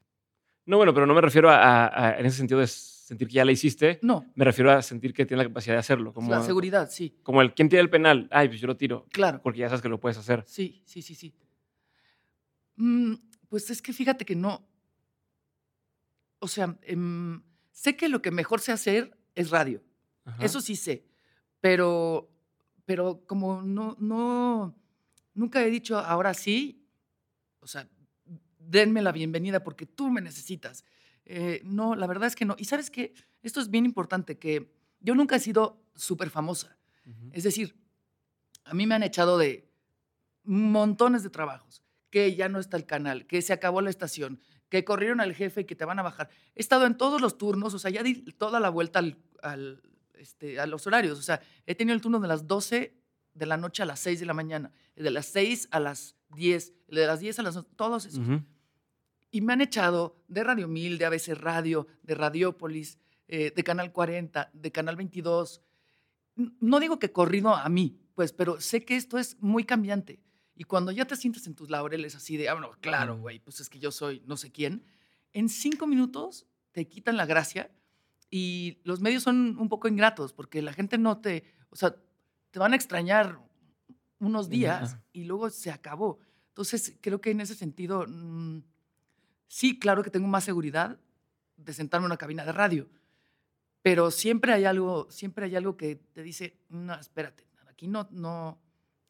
No, bueno, pero no me refiero a, a- a- en ese sentido de sentir que ya la hiciste, No, me refiero a sentir que tienes la capacidad de hacerlo. Como, la seguridad, sí, Como el, ¿quién tira el penal? Ay, pues yo lo tiro, claro. porque ya sabes que lo puedes hacer. Sí, sí, sí, sí. Mm, pues es que fíjate que no. O sea, em, sé que lo que mejor sé hacer es radio. Ajá. Eso sí sé. Pero, pero como no, no, nunca he dicho ahora sí, o sea, denme la bienvenida porque tú me necesitas. Eh, no, la verdad es que no. Y sabes que esto es bien importante, que yo nunca he sido súper famosa. Es decir, a mí me han echado de montones de trabajos, que ya no está el canal, que se acabó la estación, que corrieron al jefe y que te van a bajar. He estado en todos los turnos, o sea, ya di toda la vuelta al, al, este, a los horarios. O sea, he tenido el turno de las 12 de la noche a las 6 de la mañana, el de las 6 a las 10, el de las 10 a las 11, todos esos. Ujú. Y me han echado de Radio 1000, de ABC Radio, de Radiópolis, eh, de Canal 40, de Canal 22. N- No digo que corrido a mí, pues, pero sé que esto es muy cambiante. Y cuando ya te sientes en tus laureles así de, ah, bueno, claro, güey, pues es que yo soy no sé quién, en cinco minutos te quitan la gracia y los medios son un poco ingratos porque la gente no te, o sea, te van a extrañar unos días ajá. y luego se acabó. Entonces, creo que en ese sentido, mm, sí, claro que tengo más seguridad de sentarme en una cabina de radio, pero siempre hay algo, siempre hay algo que te dice, no, espérate, aquí no, no,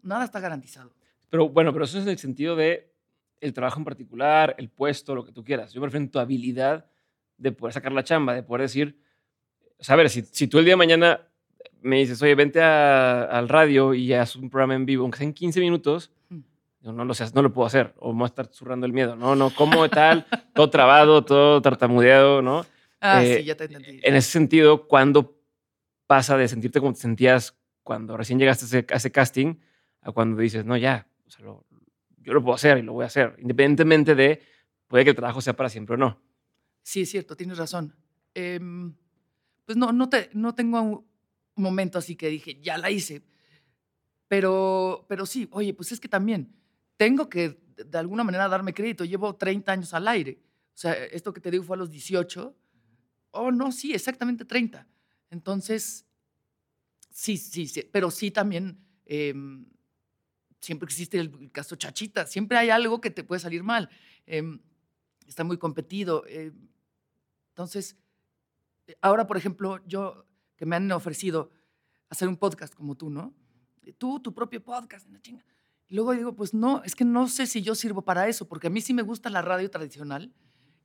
nada está garantizado. Pero bueno, pero eso es en el sentido de el trabajo en particular, el puesto, lo que tú quieras. Yo me refiero en tu habilidad de poder sacar la chamba, de poder decir, a ver, si, si tú el día de mañana me dices, oye, vente al radio y haz un programa en vivo, aunque sea en 15 minutos, yo no lo sé, no lo puedo hacer, o me voy a estar zurrando el miedo, no, no, ¿cómo tal? todo trabado, todo tartamudeado, ¿no? Ah, sí, eh, ya te entendí. En ese sentido, ¿cuándo pasa de sentirte como te sentías cuando recién llegaste a ese, casting a cuando dices, no, ya, o sea, yo lo puedo hacer y lo voy a hacer, independientemente de, puede que el trabajo sea para siempre o no. Sí, es cierto, tienes razón. Em, pues no, no, te, no tengo un momento así que dije, ya la hice. Pero, pero sí, oye, pues es que también tengo que de alguna manera darme crédito. Llevo 30 años al aire. O sea, esto que te digo fue a los 18. Oh, no, sí, exactamente 30. Entonces, sí, sí, sí. Pero sí también, em, siempre existe el caso chachita. Siempre hay algo que te puede salir mal. Em, está muy competido. Em, entonces, ahora, por ejemplo, yo que me han ofrecido hacer un podcast como tú, ¿no? Tú, tu propio podcast, en la chinga. Luego digo, pues no, es que no sé si yo sirvo para eso, porque a mí sí me gusta la radio tradicional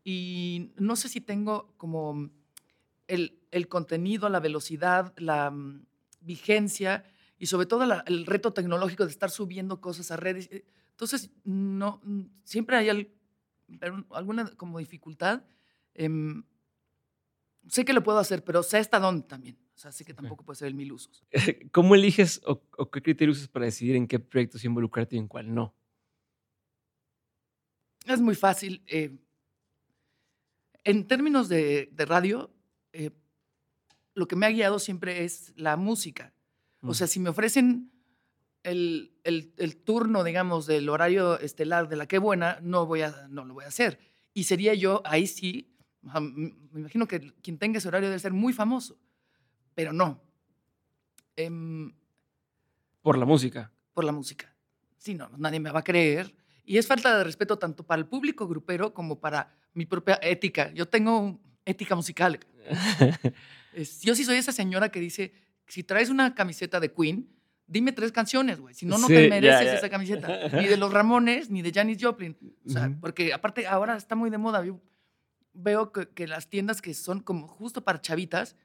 y no sé si tengo como el, el contenido, la velocidad, la mm, vigencia y sobre todo el reto tecnológico de estar subiendo cosas a redes. Entonces, no, siempre hay alguna como dificultad. Em, sé que lo puedo hacer, pero sé hasta dónde también. O sea, sé que tampoco puede ser el mil usos. ¿Cómo eliges o, qué criterios usas para decidir en qué proyectos involucrarte y en cuál no? Es muy fácil. Eh, en términos de, radio, eh, lo que me ha guiado siempre es la música. O sea, si me ofrecen el, el, turno, digamos, del horario estelar de la que buena, no, voy a, no lo voy a hacer. Y sería yo, ahí sí, me imagino que quien tenga ese horario debe ser muy famoso, pero no. Em, por la música. Por la música. Sí, no, nadie me va a creer. Y es falta de respeto tanto para el público grupero como para mi propia ética. Yo tengo ética musical. yo sí soy esa señora que dice, si traes una camiseta de Queen, dime tres canciones, güey. Si no, no te mereces esa camiseta. Ni de los Ramones, ni de Janis Joplin. O sea, porque aparte ahora está muy de moda veo que, las tiendas que son como justo para chavitas,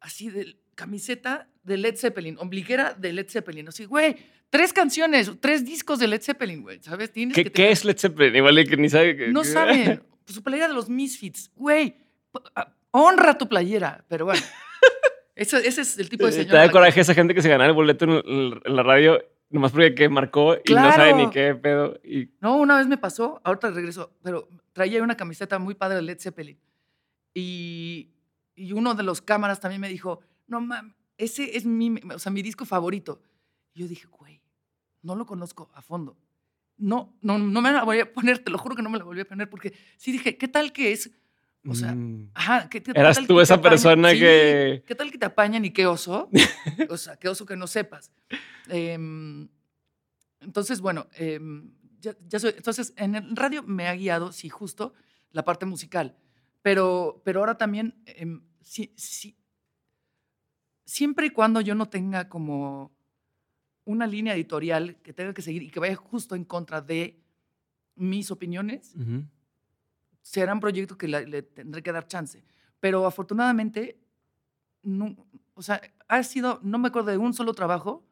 así de camiseta de Led Zeppelin, ombliguera de Led Zeppelin. Así, güey, tres canciones, tres discos de Led Zeppelin, güey, ¿sabes? Tienes ¿Qué, ¿Qué es Led Zeppelin? Igual que ni sabe. no saben. Su playera de los Misfits, güey, ah, honra tu playera, pero bueno. ese, es el tipo de señor. Te da coraje esa gente que se gana el boleto en, la radio nomás porque que marcó y no sabe ni qué pedo. Y... No, una vez me pasó, ahorita regreso, pero traía una camiseta muy padre de Led Zeppelin. Y, y uno de los cámaras también me dijo, no mames, ese es mi, o sea, mi disco favorito. Y yo dije, güey, no lo conozco a fondo. No, no, no me la voy a poner, te lo juro que no me la volví a poner, porque sí dije, ¿qué tal que es? O sea, mm. ajá, ¿qué, Eras tú esa persona que... ¿Qué tal que te apañan y qué oso? o sea, qué oso que no sepas. Em, entonces, bueno, eh, entonces, en el radio me ha guiado, sí, justo la parte musical. Pero, pero ahora también, em, siempre y cuando yo no tenga como una línea editorial que tenga que seguir y que vaya justo en contra de mis opiniones, será un proyecto que le, tendré que dar chance. Pero afortunadamente, no, o sea, ha sido, no me acuerdo de un solo trabajo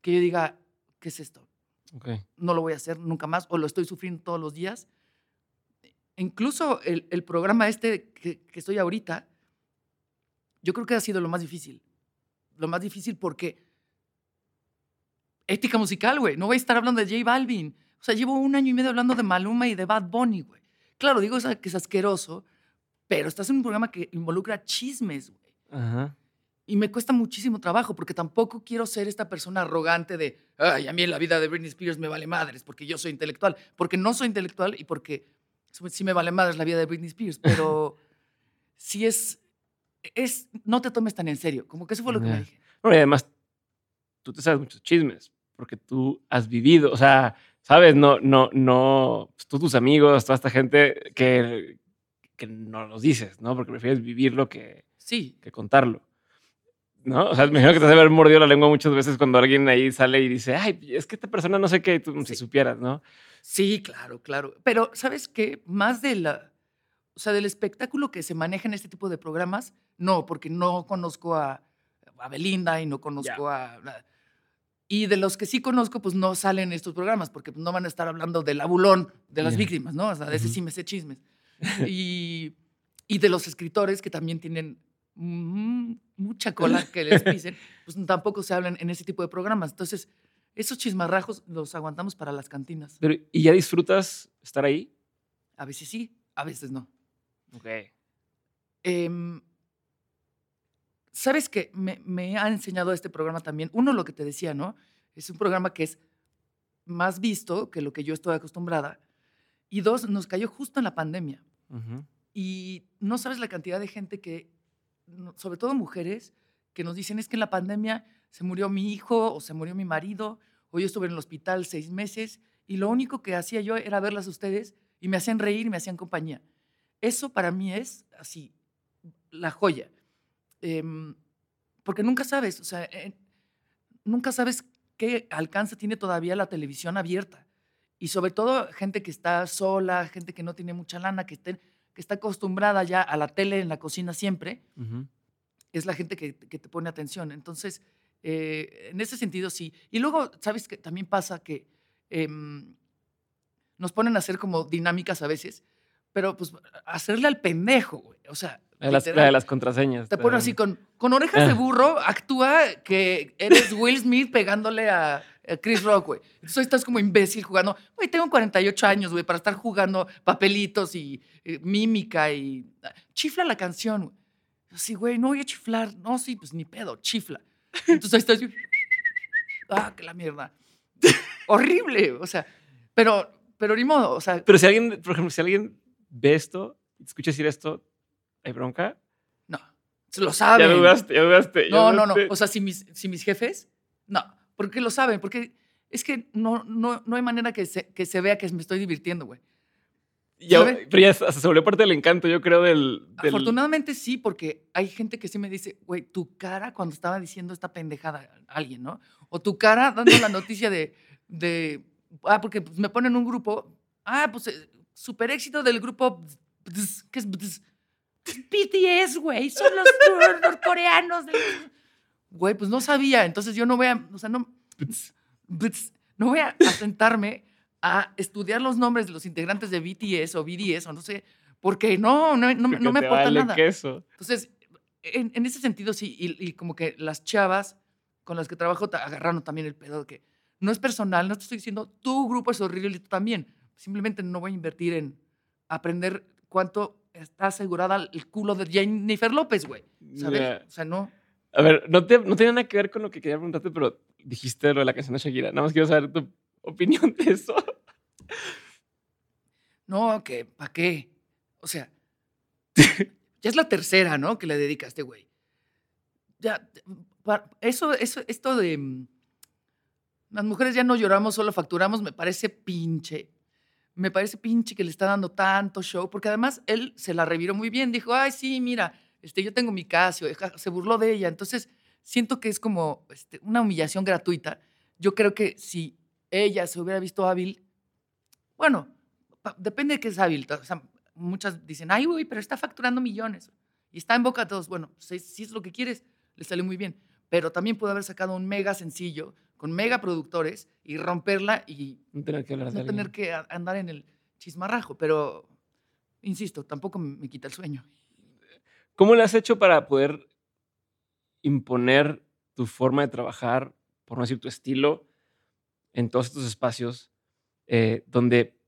que yo diga, ¿qué es esto? No lo voy a hacer nunca más o lo estoy sufriendo todos los días. Incluso el, el programa este que, que, estoy ahorita, yo creo que ha sido lo más difícil. Lo más difícil porque ética musical, güey. No voy a estar hablando de J Balvin. O sea, llevo un año y medio hablando de Maluma y de Bad Bunny, güey. Claro, digo que es asqueroso, pero estás en un programa que involucra chismes, güey. Ajá. Y me cuesta muchísimo trabajo porque tampoco quiero ser esta persona arrogante de, ay, a mí la vida de Britney Spears me vale madres porque yo soy intelectual. Porque no soy intelectual y porque sí me vale madres la vida de Britney Spears. Pero sí es, es, no te tomes tan en serio. Como que eso fue lo que me dije. Bueno, y además, tú te sabes muchos chismes porque tú has vivido, o sea, sabes, no, no, no, pues, tú, tus amigos, toda esta gente que, que no los dices, ¿no? Porque prefieres vivirlo que, sí. que contarlo. ¿no? O sea, me imagino que te has haber mordido la lengua muchas veces cuando alguien ahí sale y dice, ay, es que esta persona no sé qué, tú si supieras, ¿no? Sí, claro, claro. Pero, ¿sabes qué? Más de la... sea, del espectáculo que se maneja en este tipo de programas, no, porque no conozco a, a Belinda y no conozco a... Y de los que sí conozco, pues no salen estos programas, porque no van a estar hablando del abulón de las víctimas, ¿no? O sea, de ese sí me sé chismes. y, y de los escritores que también tienen mucha cola que les pisen, pues tampoco se hablan en ese tipo de programas. Entonces, esos chismarrajos los aguantamos para las cantinas. Pero, ¿Y ya disfrutas estar ahí? A veces sí, a veces no. Ok. Em, ¿Sabes qué? Me, me, ha enseñado este programa también. Uno, lo que te decía, ¿no? Es un programa que es más visto que lo que yo estoy acostumbrada. Y dos, nos cayó justo en la pandemia. Y no sabes la cantidad de gente que, sobre todo mujeres, que nos dicen es que en la pandemia se murió mi hijo o se murió mi marido o yo estuve en el hospital seis meses y lo único que hacía yo era verlas a ustedes y me hacían reír y me hacían compañía. Eso para mí es así, la joya. Em, porque nunca sabes, o sea, eh, nunca sabes qué alcance tiene todavía la televisión abierta. Y sobre todo gente que está sola, gente que no tiene mucha lana, que, que está acostumbrada ya a la tele en la cocina siempre, es la gente que, que, te pone atención. Entonces, eh, en ese sentido sí. Y luego, ¿sabes que También pasa que em, nos ponen a hacer como dinámicas a veces, pero pues hacerle al pendejo, güey. O sea, la de las, contraseñas. Te ponen así con, con orejas de burro, actúa que eres Will Smith pegándole a, Chris Rock, güey. Entonces estás como imbécil jugando. Güey, tengo 48 años, güey, para estar jugando papelitos y eh, mímica y. Chifla la canción, güey. Así, güey, no voy a chiflar. No, sí, pues ni pedo, chifla. Entonces ahí estás. ah, que la mierda. Horrible, o sea, pero, pero ni modo, o sea. Pero si alguien, por ejemplo, si alguien ve esto, escucha decir esto, ¿hay bronca? No, lo saben. Ya dudaste, ya dudaste. no, no, no. O sea, si mis, si mis jefes, no, porque lo saben, porque es que no, no, no hay manera que se, que se vea que me estoy divirtiendo, güey. Ya, pero ya se volvió parte del encanto, yo creo, del, Afortunadamente sí, porque hay gente que sí me dice, güey, tu cara cuando estaba diciendo esta pendejada a alguien, ¿no? O tu cara dando la noticia de, de ah, porque me ponen un grupo, ah, pues eh, super éxito del grupo, ¿qué es? BTS, güey, son los norcoreanos. Güey, pues no sabía, entonces yo no voy a, o sea, no, no voy a sentarme a estudiar los nombres de los integrantes de BTS o BDS o no sé, porque no, no, no, me aporta nada. Entonces, en, ese sentido sí, y, como que las chavas con las que trabajo agarraron también el pedo de que no es personal, no te estoy diciendo tu grupo es horrible y tú también. Simplemente no voy a invertir en aprender cuánto está asegurada el culo de Jennifer López, güey. ¿Sabes? O sea, no. A ver, no, te, no tiene nada que ver con lo que quería preguntarte, pero dijiste lo de la canción de Shakira. Nada más quiero saber tu opinión de eso. No, que, ¿para qué? O sea, ya es la tercera, ¿no? Que le dedica a este güey. Ya, eso, eso, esto de mm, las mujeres ya no lloramos, solo facturamos, me parece pinche. Me parece pinche que le está dando tanto show, porque además él se la reviró muy bien. Dijo, ay, sí, mira, este, yo tengo mi Casio, se burló de ella. Entonces, siento que es como este, una humillación gratuita. Yo creo que si ella se hubiera visto hábil, bueno, depende de qué es hábil. O muchas dicen, ay, güey, pero está facturando millones y está en boca de todos. Bueno, si, si es lo que quieres, le sale muy bien. Pero también puede haber sacado un mega sencillo con mega productores y romperla y no tener que, no tener que andar en el chismarrajo. Pero, insisto, tampoco me quita el sueño. ¿Cómo le has hecho para poder imponer tu forma de trabajar, por no decir tu estilo, en todos estos espacios eh, donde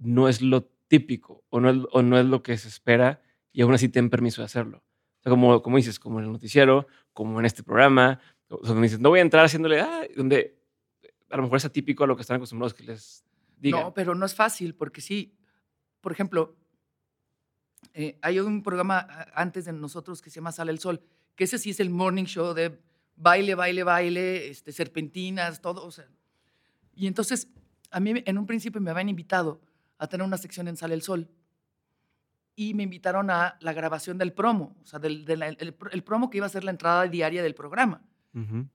no es lo típico o no es, o no es lo que se espera y aún así ten permiso de hacerlo. O sea, como, como dices, como en el noticiero, como en este programa, donde dices, no voy a entrar haciéndole, ah, donde a lo mejor es atípico a lo que están acostumbrados que les digan. No, pero no es fácil, porque sí, por ejemplo, eh, hay un programa antes de nosotros que se llama Sale el Sol, que ese sí es el morning show de baile, baile, baile, este, serpentinas, todo. O sea, y entonces, a mí en un principio me habían invitado a tener una sección en Sale el Sol. Y me invitaron a la grabación del promo, o sea, del, el, promo que iba a ser la entrada diaria del programa.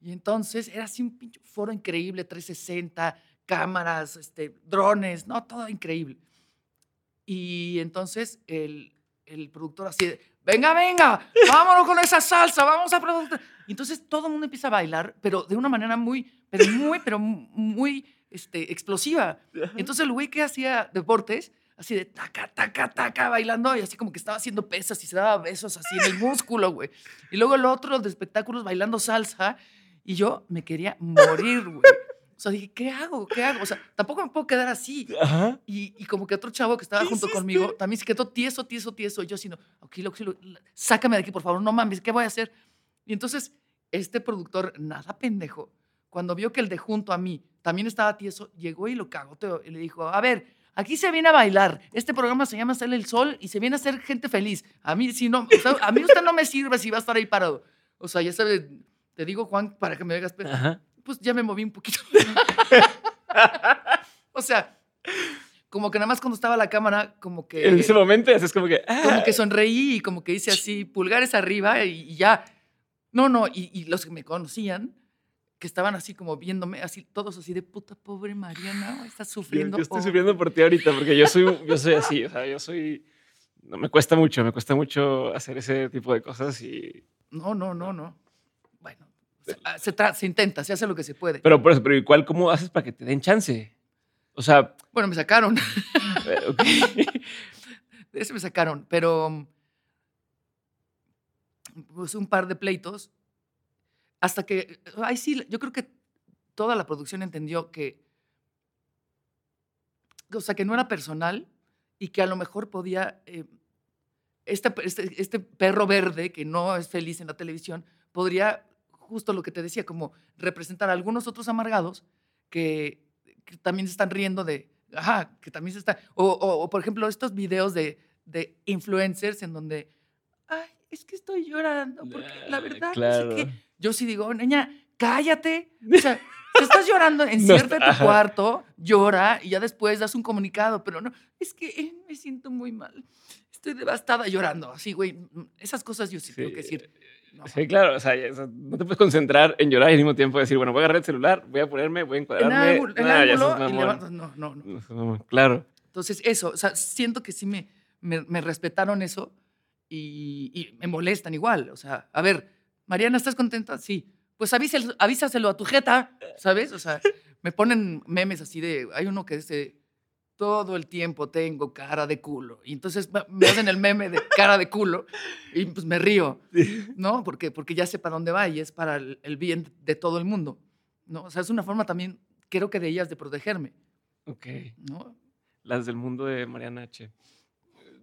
Y entonces era así un pinche foro increíble, 360, cámaras, este, drones, no, todo increíble. Y entonces el, el productor así de, venga, venga, vámonos con esa salsa, vamos a producir. Y entonces todo el mundo empieza a bailar, pero de una manera muy, pero muy, pero muy este, explosiva. Entonces el güey que hacía deportes, así de taca, taca, taca, bailando, y así como que estaba haciendo pesas y se daba besos así en el músculo, güey. Y luego el otro de espectáculos bailando salsa, y yo me quería morir, güey. O sea, dije, ¿qué hago? ¿Qué hago? O sea, tampoco me puedo quedar así. Ajá. Y, y como que otro chavo que estaba ¿Qué junto hiciste? conmigo también se quedó tieso, tieso, tieso. Y yo así, no, auxilio, auxilio, sácame de aquí, por favor, no mames, ¿qué voy a hacer? Y entonces, este productor, nada pendejo, cuando vio que el de junto a mí también estaba tieso, llegó y lo cagoteó y le dijo, a ver, aquí se viene a bailar. Este programa se llama Sale el Sol y se viene a hacer gente feliz. A mí, si no, o sea, a mí usted no me sirve si va a estar ahí parado. O sea, ya sabes, te digo, Juan, para que me hagas Ajá. pues ya me moví un poquito. o sea, como que nada más cuando estaba la cámara, como que, En ese momento es como que. como ah, que sonreí y como que hice así, pulgares arriba y, y ya. No, no, y, y los que me conocían, que estaban así como viéndome, así, todos así de puta pobre Mariana, está yo, sufriendo. yo estoy oh". sufriendo por ti ahorita porque yo soy, yo soy así. O sea, yo soy. No, me cuesta mucho, me cuesta mucho hacer ese tipo de cosas y. No, no, no, no. Bueno, se, ah, se se intenta, se hace lo que se puede. Pero por eso, pero igual, ¿cómo haces para que te den chance? O sea, bueno, me sacaron. eh, ok. De ese me sacaron, pero pues un par de pleitos hasta que, ay sí, yo creo que toda la producción entendió que, o sea, que no era personal y que a lo mejor podía, eh, este, este, este perro verde que no es feliz en la televisión, podría, justo lo que te decía, como representar a algunos otros amargados que, que también se están riendo de, ajá, que también se está, o, o- o, por ejemplo estos videos de, de influencers en donde, ay, es que estoy llorando, porque la Ah, verdad, no sé claro. qué". Yo sí digo, niña, cállate, o sea, te estás llorando, No enciérrate en está- tu cuarto, llora y ya después das un comunicado, pero no, es que eh, me siento muy mal, estoy devastada llorando, así, güey, esas cosas yo sí, tengo que decir. no, Sí, claro, o sea, no te puedes concentrar en llorar y al mismo tiempo decir, bueno, voy a agarrar el celular, voy a ponerme, voy a en encuadrarme. en Nah, ya ángulo y levantas, no, no, no. No Claro. Entonces, eso, o sea, siento que sí me, me, me respetaron eso y, y me molestan igual. O sea, a ver, Mariana, ¿estás contenta? Sí. Pues avísel- avísaselo a tu jeta, ¿sabes? O sea, me ponen memes así de, hay uno que dice, todo el tiempo tengo cara de culo. Y entonces me- hacen el meme de cara de culo y pues me río, ¿no? Porque, porque ya sé para dónde va y es para el, el bien de todo el mundo, ¿no? O sea, es una forma también, creo que de ellas de protegerme, Ok. ¿no? Las del mundo de Mariana H.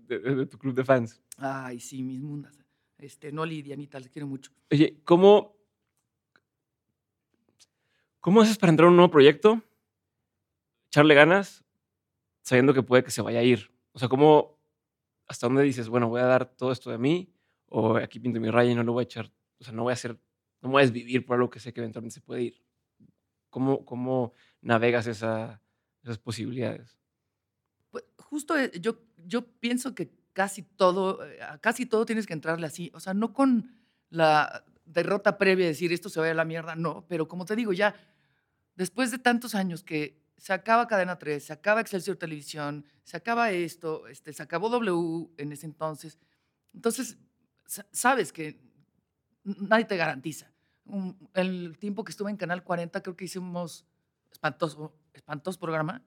De, de- de tu club de fans. Ay, sí, mis mundas. Este, Noli y Dianita, les quiero mucho. Oye, ¿cómo, ¿cómo haces para entrar a un nuevo proyecto? Echarle ganas, sabiendo que puede que se vaya a ir. O sea, ¿cómo, hasta dónde dices, bueno, voy a dar todo esto de mí, o aquí pinto mi raya y no lo voy a echar, o sea, no voy a hacer, no me voy a desvivir por algo que sé que eventualmente se puede ir? ¿Cómo, cómo navegas esa- esas posibilidades? Pues, justo eh, yo, yo pienso que casi todo, eh, casi todo tienes que entrarle así. O sea, no con la derrota previa de decir esto se vaya a la mierda, no. Pero como te digo, ya después de tantos años que se acaba Cadena 3, se acaba Excelsior Televisión, se acaba esto, este, se acabó W en ese entonces. Entonces, sa- sabes que nadie te garantiza. El tiempo que estuve en Canal 40, creo que hicimos espantoso, espantoso programa.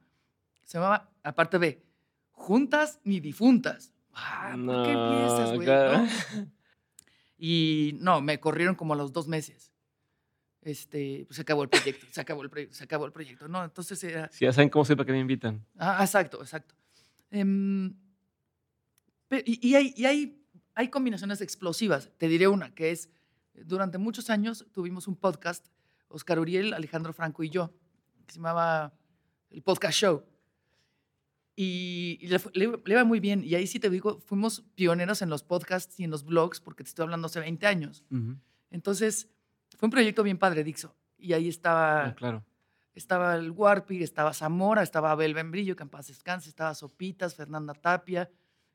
Se llamaba, aparte de Juntas ni Difuntas. Ah, ¿Por qué empiezas, No, güey? claro. ¿No? Y no, me corrieron como a los dos meses. Este, pues se acabó el proyecto, se acabó el proyecto, se acabó el proyecto, ¿no? Entonces era, Si ya saben cómo sepa que me invitan. Ah, exacto, exacto. Pe- y y hay, y hay, hay combinaciones explosivas. Te diré una, que es, durante muchos años tuvimos un podcast, Oscar Uriel, Alejandro Franco y yo, que se llamaba el Podcast Show. Y, y le, le- le iba muy bien. Y ahí sí te digo, fuimos pioneros en los podcasts y en los blogs, porque te estoy hablando hace 20 años. Entonces, fue un proyecto bien padre, Dixo. Y ahí estaba Ah, claro. estaba el Warpig, estaba Zamora, estaba Abel Bembrillo, que en paz descanse, estaba Sopitas, Fernanda Tapia,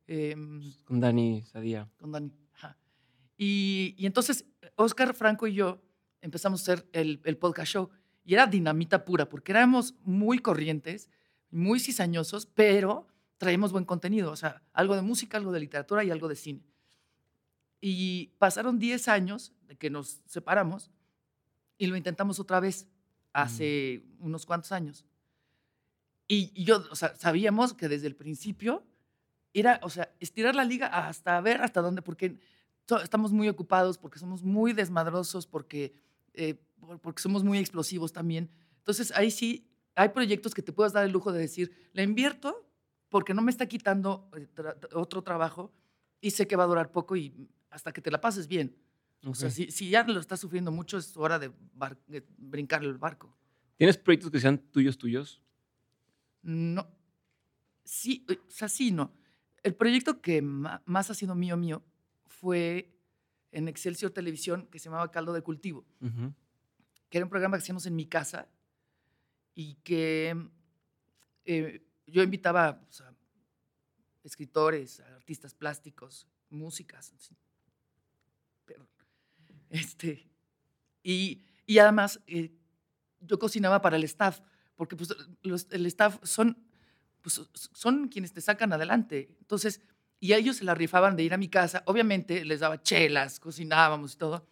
em, Con Dani Sadía. con Dani. ajá. Y, y entonces Oscar Franco y yo empezamos a hacer el, el podcast show y era dinamita pura, porque éramos muy corrientes, muy cizañosos, pero traemos buen contenido, o sea, algo de música, algo de literatura y algo de cine. Y pasaron 10 años de que nos separamos y lo intentamos otra vez hace mm. unos cuantos años. Y, yo, o sea, sabíamos que desde el principio era, o sea, estirar la liga hasta ver hasta dónde, porque estamos muy ocupados, porque somos muy desmadrosos, porque, eh, porque somos muy explosivos también. Entonces ahí sí hay proyectos que te puedas dar el lujo de decir, la invierto porque no me está quitando eh, otro trabajo y sé que va a durar poco y hasta que te la pases bien. O sea, si, ya lo estás sufriendo mucho, es hora de, de, eh, brincar el barco. ¿Tienes proyectos que sean tuyos, tuyos? No. Sí, eh, o sea, sí, no. El proyecto que más ha sido mío, mío, fue en Excelsior Televisión, que se llamaba Caldo de Cultivo, que era un programa que hacíamos en mi casa, y que eh, yo invitaba o sea, escritores, artistas plásticos, músicas. Pero, este, y, y además eh, yo cocinaba para el staff, porque pues, los, el staff son, pues, son quienes te sacan adelante. Entonces, y a ellos se la rifaban de ir a mi casa. Obviamente les daba chelas, cocinábamos y todo.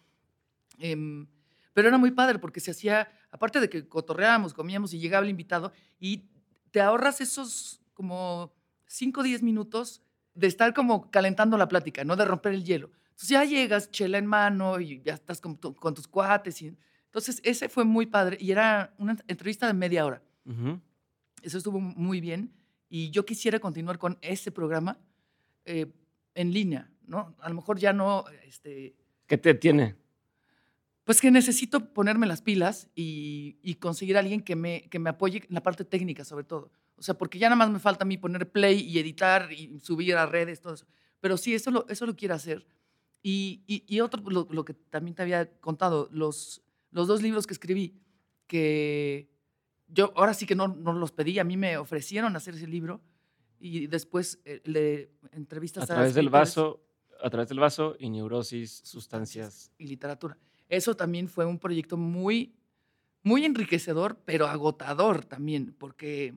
Eh, pero era muy padre porque se hacía aparte de que cotorreábamos, comíamos y llegaba el invitado y te ahorras esos como 5 o 10 minutos de estar como calentando la plática, no de romper el hielo. Entonces ya llegas, chela en mano y ya estás con, tus cuates. Y, entonces ese fue muy padre y era una entrevista de media hora. Eso estuvo muy bien y yo quisiera continuar con ese programa eh, en línea, ¿no? A lo mejor ya no... Este, ¿Qué te tiene? pues que necesito ponerme las pilas y, y conseguir a alguien que me, que me apoye en la parte técnica, sobre todo. O sea, porque ya nada más me falta a mí poner play y editar y subir a redes, todo eso. Pero sí, eso lo, eso lo quiero hacer. Y, y, y otro, lo, lo, que también te había contado, los, los dos libros que escribí, que yo ahora sí que no, no los pedí, a mí me ofrecieron hacer ese libro y después eh, le entrevistas a... Través a del vaso, a través del vaso y neurosis, sustancias. Y literatura. Eso también fue un proyecto muy, muy enriquecedor, pero agotador también, porque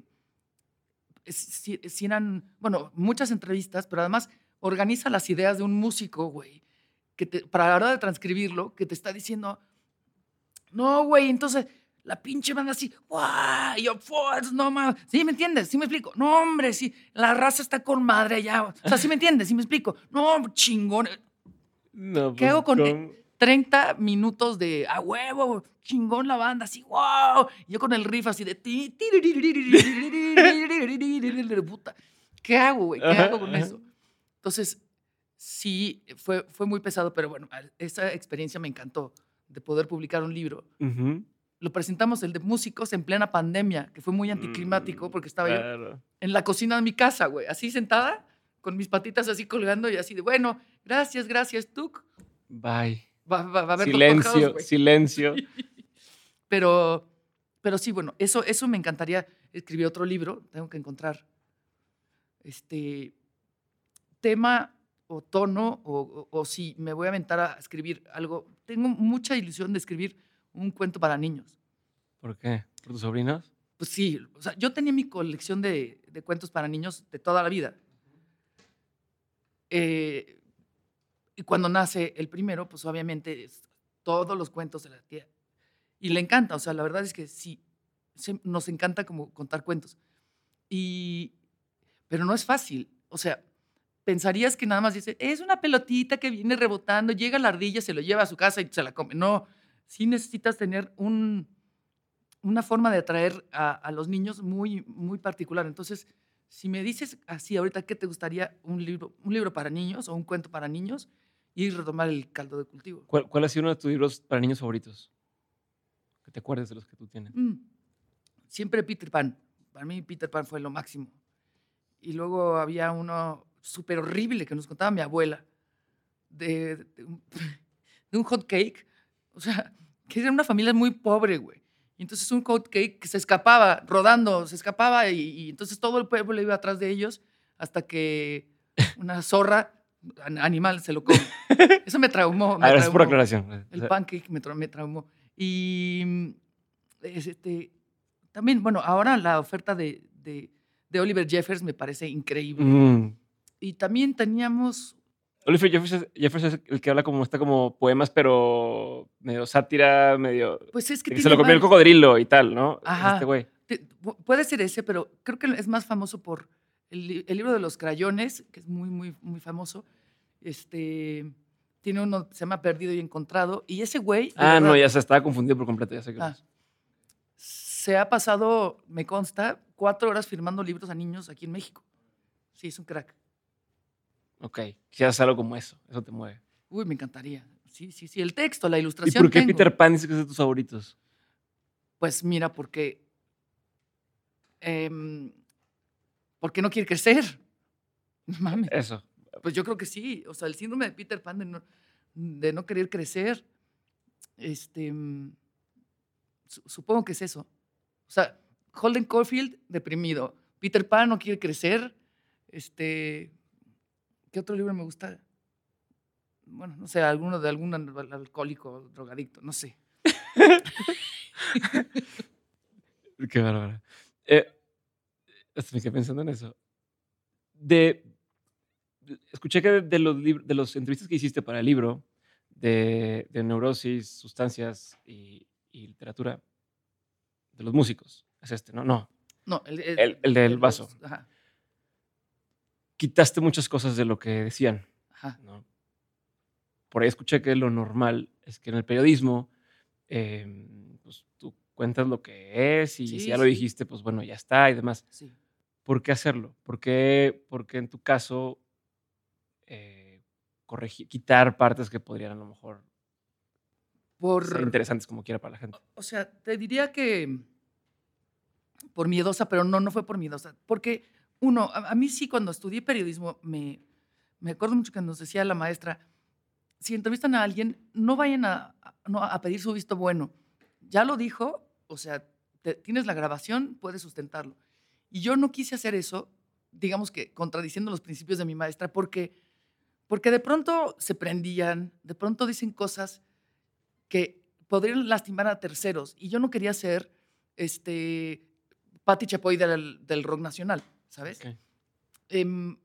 si, eran, bueno, muchas entrevistas, pero además organiza las ideas de un músico, güey, que para la hora de transcribirlo, que te está diciendo, no, güey, entonces la pinche banda así, guau, yo, no mames, ¿sí me entiendes? ¿Sí me explico? No, hombre, sí, la raza está con madre allá, o sea, ¿sí me entiendes? ¿Sí me explico? No, chingón. No, pues, ¿Qué hago con...? E-? 30 minutos de a huevo, chingón la banda, así, wow. Y yo con el riff así de. Puta. ¿Qué hago, güey? ¿Qué hago con eso? Entonces, sí, fue, fue muy pesado, pero bueno, esa experiencia me encantó de poder publicar un libro. Uh -huh. Lo presentamos, el de músicos, en plena pandemia, que fue muy anticlimático porque estaba claro. yo en la cocina de mi casa, güey, así sentada, con mis patitas así colgando y así de, bueno, gracias, gracias, Tuk. Bye. Va, va, a haber silencio, silencio. pero, pero sí, bueno, eso, eso me encantaría escribir otro libro, tengo que encontrar este tema o tono, o, si me voy a aventar a escribir algo. Tengo mucha ilusión de escribir un cuento para niños. ¿Por qué? ¿Por tus sobrinos? Pues sí, o sea, yo tenía mi colección de, de cuentos para niños de toda la vida. Eh, y cuando nace el primero, pues obviamente es todos los cuentos de la tía. Y le encanta, o sea, la verdad es que sí, nos encanta como contar cuentos. Y, pero no es fácil, o sea, pensarías que nada más dice, es una pelotita que viene rebotando, llega la ardilla, se lo lleva a su casa y se la come. No, sí necesitas tener un, una forma de atraer a, los niños muy, muy particular. Entonces, si me dices así ahorita, ¿qué te gustaría? ¿Un libro, un libro para niños o un cuento para niños? Y retomar el caldo de cultivo. ¿Cuál, ha sido uno de tus libros para niños favoritos? Que te acuerdes de los que tú tienes. Mm, siempre Peter Pan. Para mí Peter Pan fue lo máximo. Y luego había uno súper horrible que nos contaba mi abuela de, de, un, hot cake. O sea, que era una familia muy pobre, güey. Y entonces un hot cake que se escapaba, rodando, se escapaba y, entonces todo el pueblo iba atrás de ellos hasta que una zorra animal se lo come. Eso me traumó. Me es por aclaración. El pancake me, me traumó. Y este, también, bueno, ahora la oferta de, de Oliver Jeffers me parece increíble. Mm. Y también teníamos, Oliver Jeffers, es- Jeffers es el que habla como está como poemas, pero medio sátira, medio. pues es que, que tiene se lo comió el cocodrilo y tal, ¿no? Ajá. Este güey. Puede ser ese, pero creo que es más famoso por el, li- el libro de los crayones, que es muy, muy, muy famoso. Este, tiene uno que se llama Perdido y Encontrado. Y ese güey... Ah, no, ya se estaba confundido por completo, ya sé que Ah. Se ha pasado, me consta, cuatro horas firmando libros a niños aquí en México. Sí, es un crack. Ok, quizás algo como eso, eso te mueve. Uy, me encantaría. Sí, sí, sí. El texto, la ¿Y ilustración. por qué tengo. Peter Pan dice que es de tus favoritos? Pues mira, porque. em, porque no quiere crecer. No mames. Eso. Pues yo creo que sí. O sea, el síndrome de Peter Pan de no, de no querer crecer. Este. su- supongo que es eso. O sea, Holden Caulfield, deprimido. Peter Pan no quiere crecer. Este. ¿Qué otro libro me gusta? Bueno, no sé, alguno de algún al- alcohólico, drogadicto, no sé. Qué bárbaro. Eh, me quedé pensando en eso. De, escuché que de, los, de los entrevistas que hiciste para el libro de, de neurosis, sustancias y, y literatura, de los músicos, es este, ¿no? No. No, el, El- el del los- vaso. Ajá, Quitaste muchas cosas de lo que decían, ajá. ¿no? Por ahí escuché que lo normal es que en el periodismo, eh, pues tú cuentas lo que es y Sí, si ya lo dijiste, pues bueno, ya está y demás. Sí. ¿Por qué hacerlo? ¿Por qué, por qué en tu caso eh, corregir, quitar partes que podrían a lo mejor Por, ser interesantes como quiera para la gente? o sea, te diría que por miedosa, pero no, no fue por miedosa. Porque, uno, a, a mí sí, cuando estudié periodismo, me, me acuerdo mucho que nos decía la maestra, si entrevistan a alguien, no vayan a, a- no, a pedir su visto bueno. Ya lo dijo, o sea, te- tienes la grabación, puedes sustentarlo. Y yo no quise hacer eso, digamos que contradiciendo los principios de mi maestra, porque, porque de pronto se prendían, de pronto dicen cosas que podrían lastimar a terceros. Y yo no quería ser este, Patti Chapoy del, del rock nacional, ¿sabes? Em,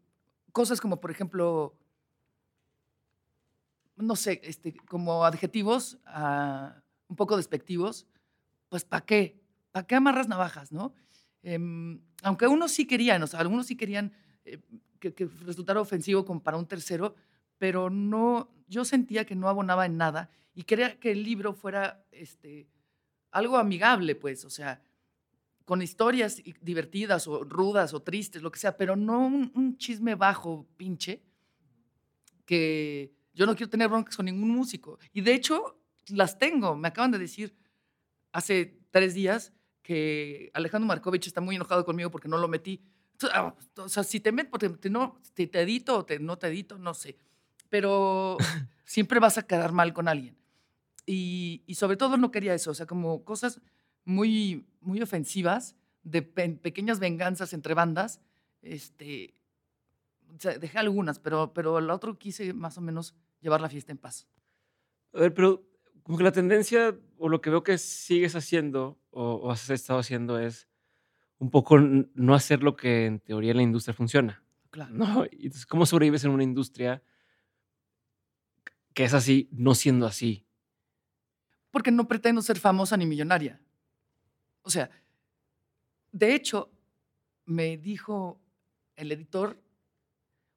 cosas como, por ejemplo, no sé, este, como adjetivos ah, un poco despectivos, pues ¿para qué? ¿Para qué amarras navajas, no? Em, aunque unos sí querían, o sea, algunos sí querían eh, que, resultara ofensivo como para un tercero, pero no, yo sentía que no abonaba en nada y quería que el libro fuera este, algo amigable, pues, o sea, con historias divertidas o rudas o tristes, lo que sea, pero no un, un chisme bajo, pinche, que yo no quiero tener broncas con ningún músico. Y de hecho, las tengo. Me acaban de decir hace tres días que Alejandro Markovich está muy enojado conmigo porque no lo metí. Ah, O sea, si te meto, te, te no, te, te edito o te, no te edito, no sé. Pero siempre vas a quedar mal con alguien. Y, y sobre todo no quería eso, o sea, como cosas muy, muy ofensivas, de pe- pequeñas venganzas entre bandas. Este, o sea, dejé algunas, pero, pero al otro quise más o menos llevar la fiesta en paz. A ver, pero como que la tendencia o lo que veo que sigues haciendo o, o has estado haciendo es un poco no hacer lo que en teoría en la industria funciona. Claro. ¿no? Entonces, ¿cómo sobrevives en una industria que es así, no siendo así? Porque no pretendo ser famosa ni millonaria. O sea, de hecho, me dijo el editor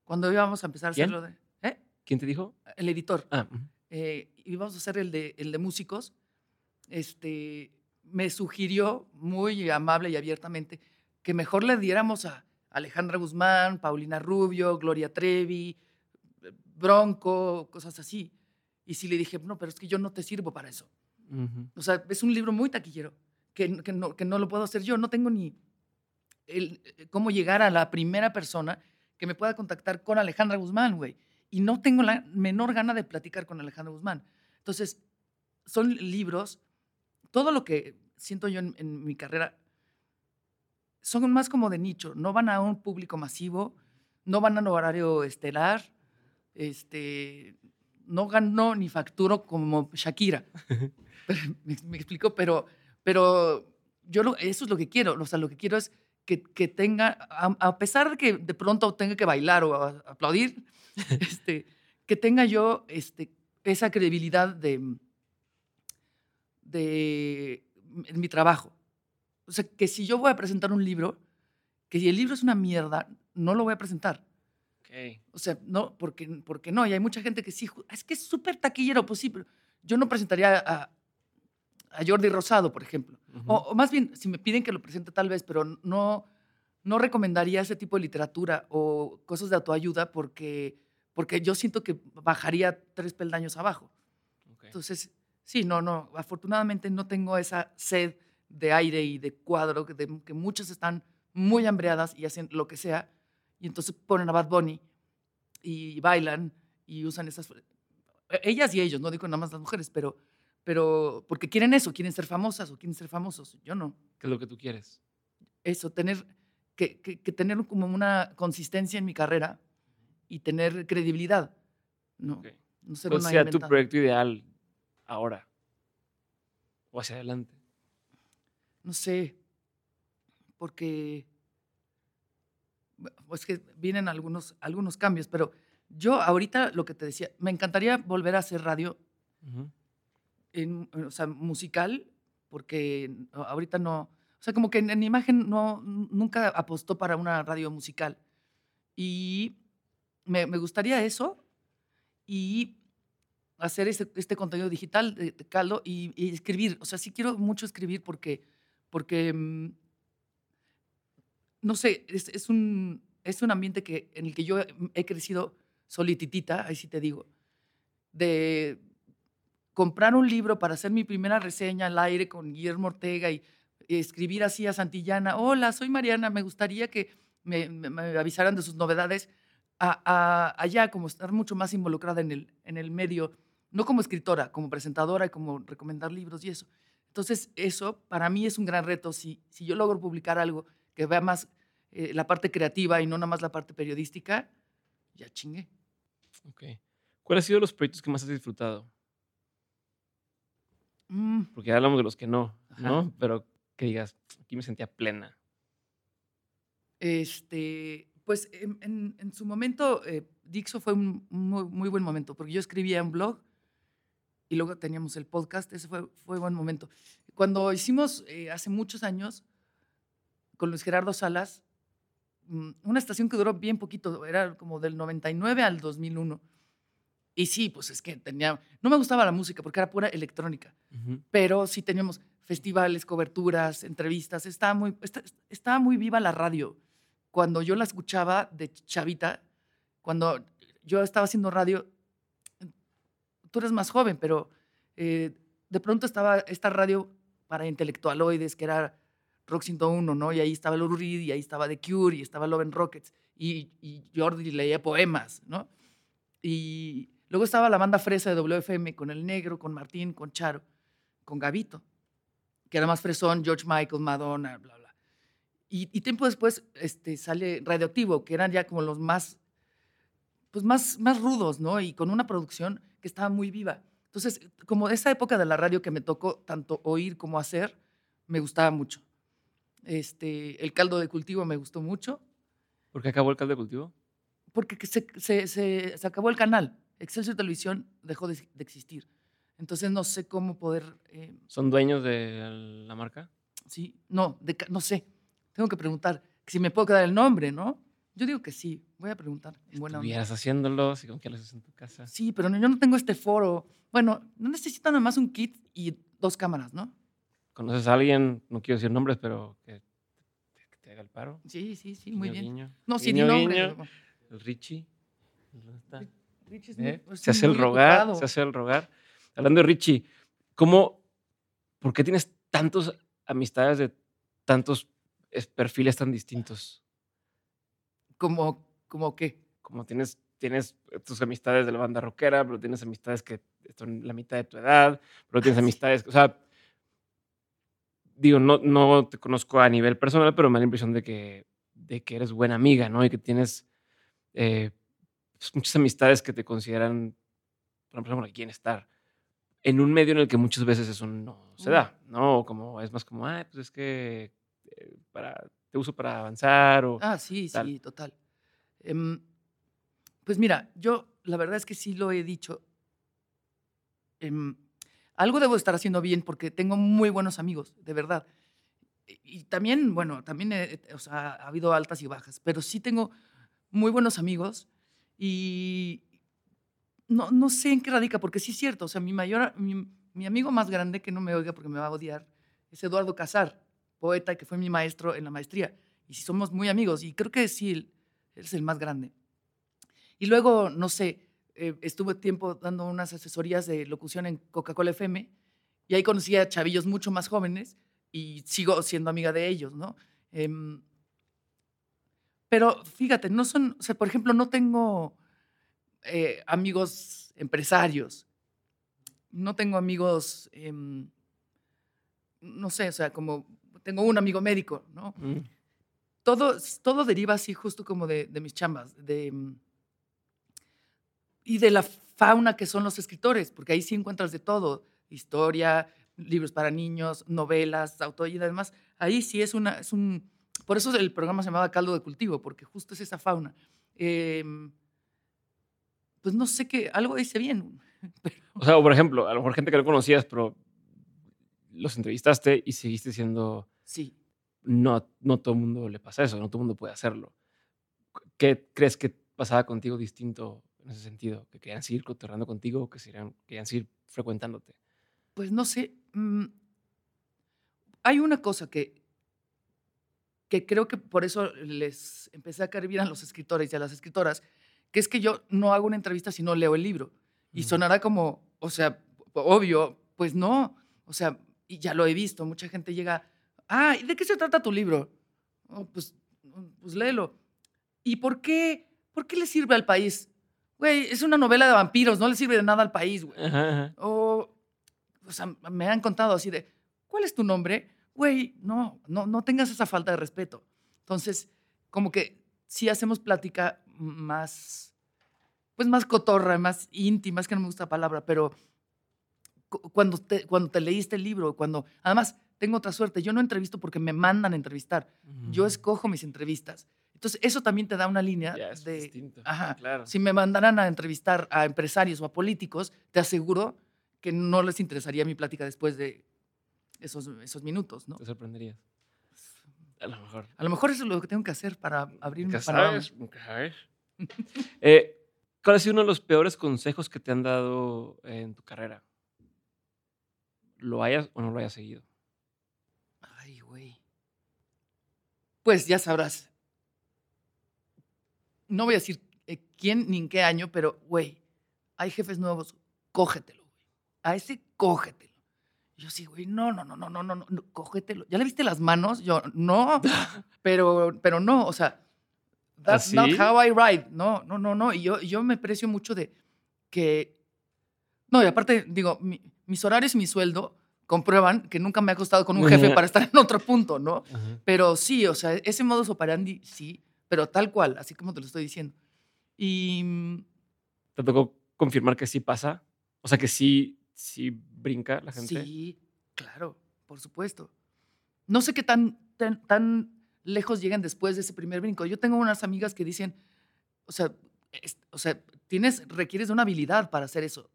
cuando íbamos a empezar a ¿Quién? hacerlo de. ¿eh? ¿Quién te dijo? El editor. Ah, eh, íbamos a hacer el de, el de músicos, este, me sugirió muy amable y abiertamente que mejor le diéramos a Alejandra Guzmán, Paulina Rubio, Gloria Trevi, Bronco, cosas así. Y sí le dije, no, pero es que yo no te sirvo para eso. Ujú. O sea, es un libro muy taquillero, que, que no, que no lo puedo hacer yo. No tengo ni el, eh, cómo llegar a la primera persona que me pueda contactar con Alejandra Guzmán, güey. Y no tengo la menor gana de platicar con Alejandra Guzmán. Entonces, son libros, todo lo que siento yo en, en mi carrera, son más como de nicho, no van a un público masivo, no van a un horario estelar, este, no ganó ni facturo como Shakira. Pero, me, me explico, pero, pero yo lo- eso es lo que quiero. O sea, lo que quiero es que, que tenga, a, a pesar de que de pronto tenga que bailar o a- aplaudir, este, que tenga yo este, esa credibilidad de, de en mi trabajo. O sea, que si yo voy a presentar un libro, que si el libro es una mierda, no lo voy a presentar. Ok. O sea, no, porque, porque no. Y hay mucha gente que sí, ju- es que es súper taquillero, pues sí, pero yo no presentaría a, a Jordi Rosado, por ejemplo. Ujú. O, o más bien, si me piden que lo presente tal vez, pero no, no recomendaría ese tipo de literatura o cosas de autoayuda porque, porque yo siento que bajaría tres peldaños abajo. Ok. Entonces, sí, no, no, afortunadamente no tengo esa sed de aire y de cuadro que, de- que muchas están muy hambreadas y hacen lo que sea y entonces ponen a Bad Bunny y bailan y usan esas e- ellas y ellos, no digo nada más las mujeres, pero pero porque quieren eso, quieren ser famosas o quieren ser famosos. Yo no. ¿Qué es lo que tú quieres? Eso, tener que, que- que tener como una consistencia en mi carrera y tener credibilidad. No, Ok. no ser ¿Cuál una sea tu proyecto ideal ahora? O hacia adelante. No sé, porque es que vienen algunos, algunos cambios, pero yo ahorita lo que te decía, me encantaría volver a hacer radio, en, o sea, musical, porque ahorita no, o sea, como que en, en imagen no, nunca apostó para una radio musical. Y me, me gustaría eso y hacer este, este contenido digital de, de caldo y, y escribir. O sea, sí quiero mucho escribir porque, porque mm, no sé, es, es un, es un ambiente que, en el que yo he- crecido solititita, ahí sí te digo, de comprar un libro para hacer mi primera reseña al aire con Guillermo Ortega y, y escribir así a Santillana, hola, soy Mariana, me gustaría que me, me- me avisaran de sus novedades, a, a- allá como estar mucho más involucrada en el, en el medio, no como escritora, como presentadora y como recomendar libros y eso. Entonces, eso para mí es un gran reto. Si, si yo logro publicar algo que vea más eh, la parte creativa y no nada más la parte periodística, ya chingué. Ok. ¿Cuáles han sido los proyectos que más has disfrutado? Mm, Porque ya hablamos de los que no, Ajá. ¿no? Pero que digas, aquí me sentía plena. Este, pues en, en- en su momento, eh, Dixo fue un muy, muy buen momento, porque yo escribía un blog y luego teníamos el podcast, ese fue, fue buen momento. Cuando hicimos eh, hace muchos años con Luis Gerardo Salas, mm, una estación que duró bien poquito, era como del 99 al 2001. Y sí, pues es que tenía, no me gustaba la música porque era pura electrónica pero sí teníamos festivales, coberturas, entrevistas. Estaba muy, está- estaba muy viva la radio. Cuando yo la escuchaba de chavita, cuando yo estaba haciendo radio, tú eres más joven, pero eh, de pronto estaba esta radio para intelectualoides, que era Rock 101, ¿no? Y ahí estaba Lou Reed, y ahí estaba The Cure, y estaba Love and Rockets, y, y Jordi leía poemas, ¿no? Y luego estaba la banda fresa de WFM con El Negro, con Martín, con Charo con Gavito, que era más fresón, George Michael, Madonna, bla, bla. Y, y tiempo después este, sale Radioactivo, que eran ya como los más, pues más, más rudos, ¿no? Y con una producción que estaba muy viva. Entonces, como esa época de la radio que me tocó tanto oír como hacer, me gustaba mucho. Este, el caldo de cultivo me gustó mucho, ¿Por qué acabó el caldo de cultivo? porque que se, se- se- se acabó el canal. Excelsior Televisión dejó de, de existir. Entonces, no sé cómo poder eh, ¿Son dueños de la marca? Sí, no, de no sé. Tengo que preguntar si me puedo quedar el nombre, ¿no? Yo digo que sí. Voy a preguntar. Estuvieras haciéndolos y con qué lo haces en tu casa. Sí, pero no- yo no tengo este foro. Bueno, no necesito nada más un kit y dos cámaras, ¿no? ¿Conoces a alguien, no quiero decir nombres, pero que, que te haga el paro? Sí, sí, sí, muy bien. guiño. No, sí, Guiño, di nombre. guiño. El Richie. ¿Dónde está? Rich es ¿Eh? muy- es Se hace el rogar, ocupado. se hace el rogar. Hablando de Richie, ¿cómo, ¿por qué tienes tantas amistades de tantos es- perfiles tan distintos? Como, como qué. Como tienes, tienes tus amistades de la banda rockera, pero tienes amistades que son la mitad de tu edad, pero tienes amistades, o sea, digo, no, no te conozco a nivel personal, pero me da la impresión de que, de que eres buena amiga, ¿no? Y que tienes eh, pues, muchas amistades que te consideran, por ejemplo, con quieren estar. En un medio en el que muchas veces eso no se da, ¿no? Como es más como, ah, pues es que eh, para te uso para avanzar o... Ah, sí, tal. sí, total. Em, pues mira, yo la verdad es que sí lo he dicho. Em, algo debo estar haciendo bien porque tengo muy buenos amigos, de verdad. Y, y también, bueno, también he- o sea, ha habido altas y bajas, pero sí tengo muy buenos amigos y no, no sé en qué radica, porque sí es cierto, o sea, mi mayor, mi, mi amigo más grande que no me oiga porque me va a odiar es Eduardo Casar, poeta que fue mi maestro en la maestría. Y sí somos muy amigos y creo que sí, él, es el más grande. Y luego, no sé, eh, estuve tiempo dando unas asesorías de locución en Coca-Cola FM y ahí conocí a chavillos mucho más jóvenes y sigo siendo amiga de ellos, ¿no? Em, pero fíjate, no son, o sea, por ejemplo, no tengo eh, amigos empresarios, no tengo amigos, em, no sé, o sea, como tengo un amigo médico, ¿no? Mm. todo, todo deriva así justo como de, de mis chambas, de, mm, y de la fauna que son los escritores, porque ahí sí encuentras de todo, historia, libros para niños, novelas, autor y además ahí sí es una, es un, por eso el programa se llamaba Caldo de Cultivo, porque justo es esa fauna. Em, pues no sé qué, algo hice bien. pero- O sea, o por ejemplo, a lo mejor gente que no conocías, pero los entrevistaste y seguiste siendo... sí. No, no todo el mundo le pasa eso, no todo el mundo puede hacerlo. ¿Qué crees que pasaba contigo distinto en ese sentido? ¿Que querían seguir cotorreando contigo o que querían, querían seguir frecuentándote? Pues no sé. mm, hay una cosa que, que creo que por eso les empecé a caer bien a los escritores y a las escritoras, que es que yo no hago una entrevista si no leo el libro. Y Mm. sonará como, o sea, obvio, pues no. O sea, y ya lo he visto, mucha gente llega, ah, ¿y de qué se trata tu libro? "Oh, pues, pues léelo. ¿Y por qué, por qué le sirve al país? Güey, es una novela de vampiros, no le sirve de nada al país, güey. Ajá, ajá. O, o sea, me han contado así de, ¿cuál es tu nombre? Güey, no, no, no tengas esa falta de respeto. Entonces, como que sí hacemos plática más, pues más cotorra, más íntima, es que no me gusta la palabra, pero cu- cuando te, cuando te leíste el libro, cuando, además, tengo otra suerte, yo no entrevisto porque me mandan a entrevistar, yo escojo mis entrevistas. Entonces, eso también te da una línea Ya, es de, distinto. ajá, Claro. si me mandaran a entrevistar a empresarios o a políticos, te aseguro que no les interesaría mi plática después de esos, esos minutos, ¿no? Te sorprenderías. A lo mejor. A lo mejor eso es lo que tengo que hacer para abrir panorama. sabes, sabes. Eh, ¿Cuál ha sido uno de los peores consejos que te han dado en tu carrera? ¿Lo hayas o no lo hayas seguido? pues ya sabrás. No voy a decir eh, quién ni en qué año, pero, güey, hay jefes nuevos, cógetelo, güey. A ese cógetelo. Yo sí, güey, no, no, no, no, no, no, no, cógetelo. ¿Ya le viste las manos? Yo, no, pero, pero no, o sea, that's ¿Ah, not how I ride. No, no, no, no. Y yo, yo me precio mucho de que, no, y aparte, digo, mi, mis horarios y mi sueldo comprueban que nunca me ha costado con un jefe para estar en otro punto, ¿no? Ajá. Pero sí, o sea, ese modus operandi, sí, pero tal cual, así como te lo estoy diciendo. Y mm, ¿Te tocó confirmar que sí pasa? O sea, que sí, sí brinca la gente. sí, claro, por supuesto. No sé qué tan, tan, tan lejos llegan después de ese primer brinco. Yo tengo unas amigas que dicen, o sea, es- o sea, tienes, requieres de una habilidad para hacer eso.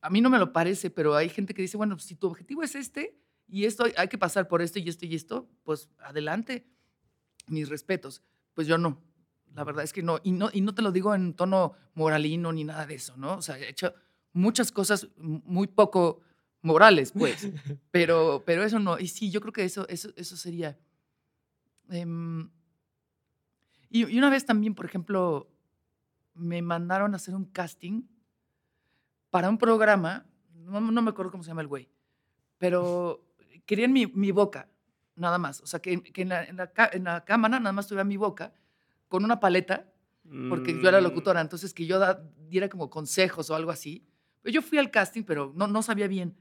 A mí no me lo parece, pero hay gente que dice, bueno, si tu objetivo es este y esto, hay que pasar por esto y esto y esto, pues adelante. Mis respetos. Pues yo no. La verdad es que no. Y no, y no te lo digo en tono moralino ni nada de eso, ¿no? O sea, he hecho muchas cosas muy poco morales, pues. pero, pero eso no. Y sí, yo creo que eso, eso, eso sería. em, y, y una vez también, por ejemplo, me mandaron a hacer un casting para un programa, no, no me acuerdo cómo se llama el güey, pero querían mi, mi boca, nada más. O sea, que, que en, la, en la en la cámara nada más tuviera mi boca con una paleta, porque yo era Mm, locutora, entonces que yo da- diera como consejos o algo así. Pues yo fui al casting, pero no, no sabía bien.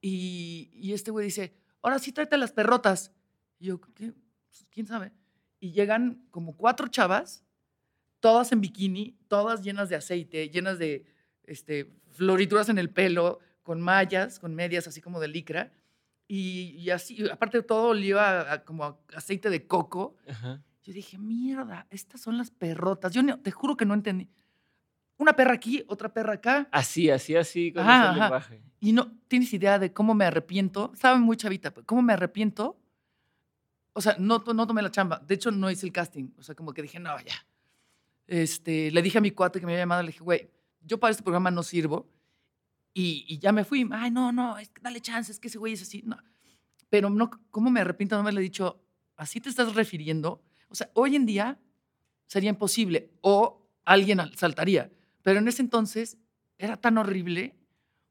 Y, y este güey dice, ahora sí tráete las perrotas. Y yo, ¿qué? Pues, ¿quién sabe? Y llegan como cuatro chavas, todas en bikini, todas llenas de aceite, llenas de este, florituras en el pelo, con mallas, con medias así como de licra. Y, y así, aparte de todo, olía a- a como a aceite de coco. Ajá. Yo dije, mierda, estas son las perrotas. Yo no- te juro que no entendí. Una perra aquí, otra perra acá. Así, así, así, con Ajá, ese ajá. lenguaje. Y no tienes idea de cómo me arrepiento. Estaba muy chavita, pero cómo me arrepiento. O sea, no, no tomé la chamba. De hecho, no hice el casting. O sea, como que dije, no, ya. Este, le dije a mi cuate que me había llamado, le dije, güey, yo para este programa no sirvo. Y, y ya me fui. Ay, no, no, es dale chance, es que ese güey es así. No. Pero no, ¿cómo me arrepiento de haberle dicho, así te estás refiriendo? O sea, hoy en día sería imposible o alguien al- saltaría. Pero en ese entonces era tan horrible.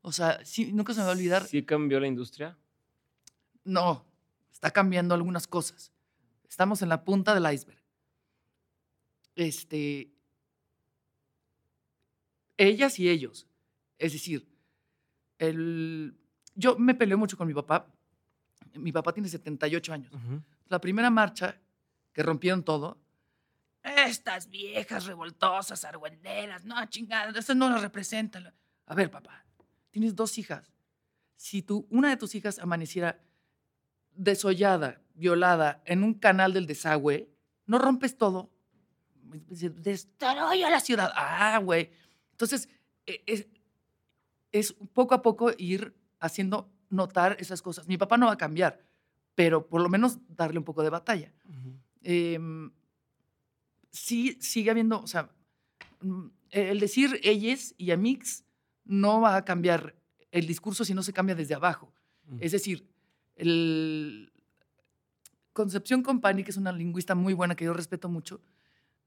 O sea, sí, nunca se me va a olvidar. ¿Sí cambió la industria? No, está cambiando algunas cosas. Estamos en la punta del iceberg. Este, ellas y ellos. Es decir, el, yo me peleé mucho con mi papá. Mi papá tiene 78 años. Ujú. La primera marcha que rompieron todo. Estas viejas revoltosas, argüenderas, no, chingadas, esas no las representan. A ver, papá, tienes dos hijas. Si tú, una de tus hijas amaneciera desollada, violada, en un canal del desagüe, ¿no rompes todo? Destruyo la ciudad. Ah, güey. Entonces, e- es, es poco a poco ir haciendo notar esas cosas. Mi papá no va a cambiar, pero por lo menos darle un poco de batalla. Em, sí, sigue habiendo, o sea, mm, el decir ellos y amix no va a cambiar el discurso si no se cambia desde abajo. Ujú. Es decir, el Concepción Company, que es una lingüista muy buena que yo respeto mucho,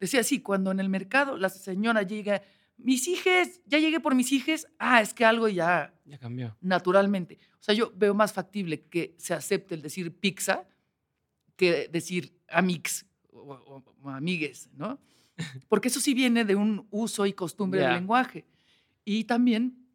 decía así, cuando en el mercado la señora llega, mis hijes, ya llegué por mis hijes, ah, es que algo ya Ya cambió. naturalmente. O sea, yo veo más factible que se acepte el decir pizza que decir amix o, o- o amigues, ¿no? Porque eso sí viene de un uso y costumbre del lenguaje. Y también,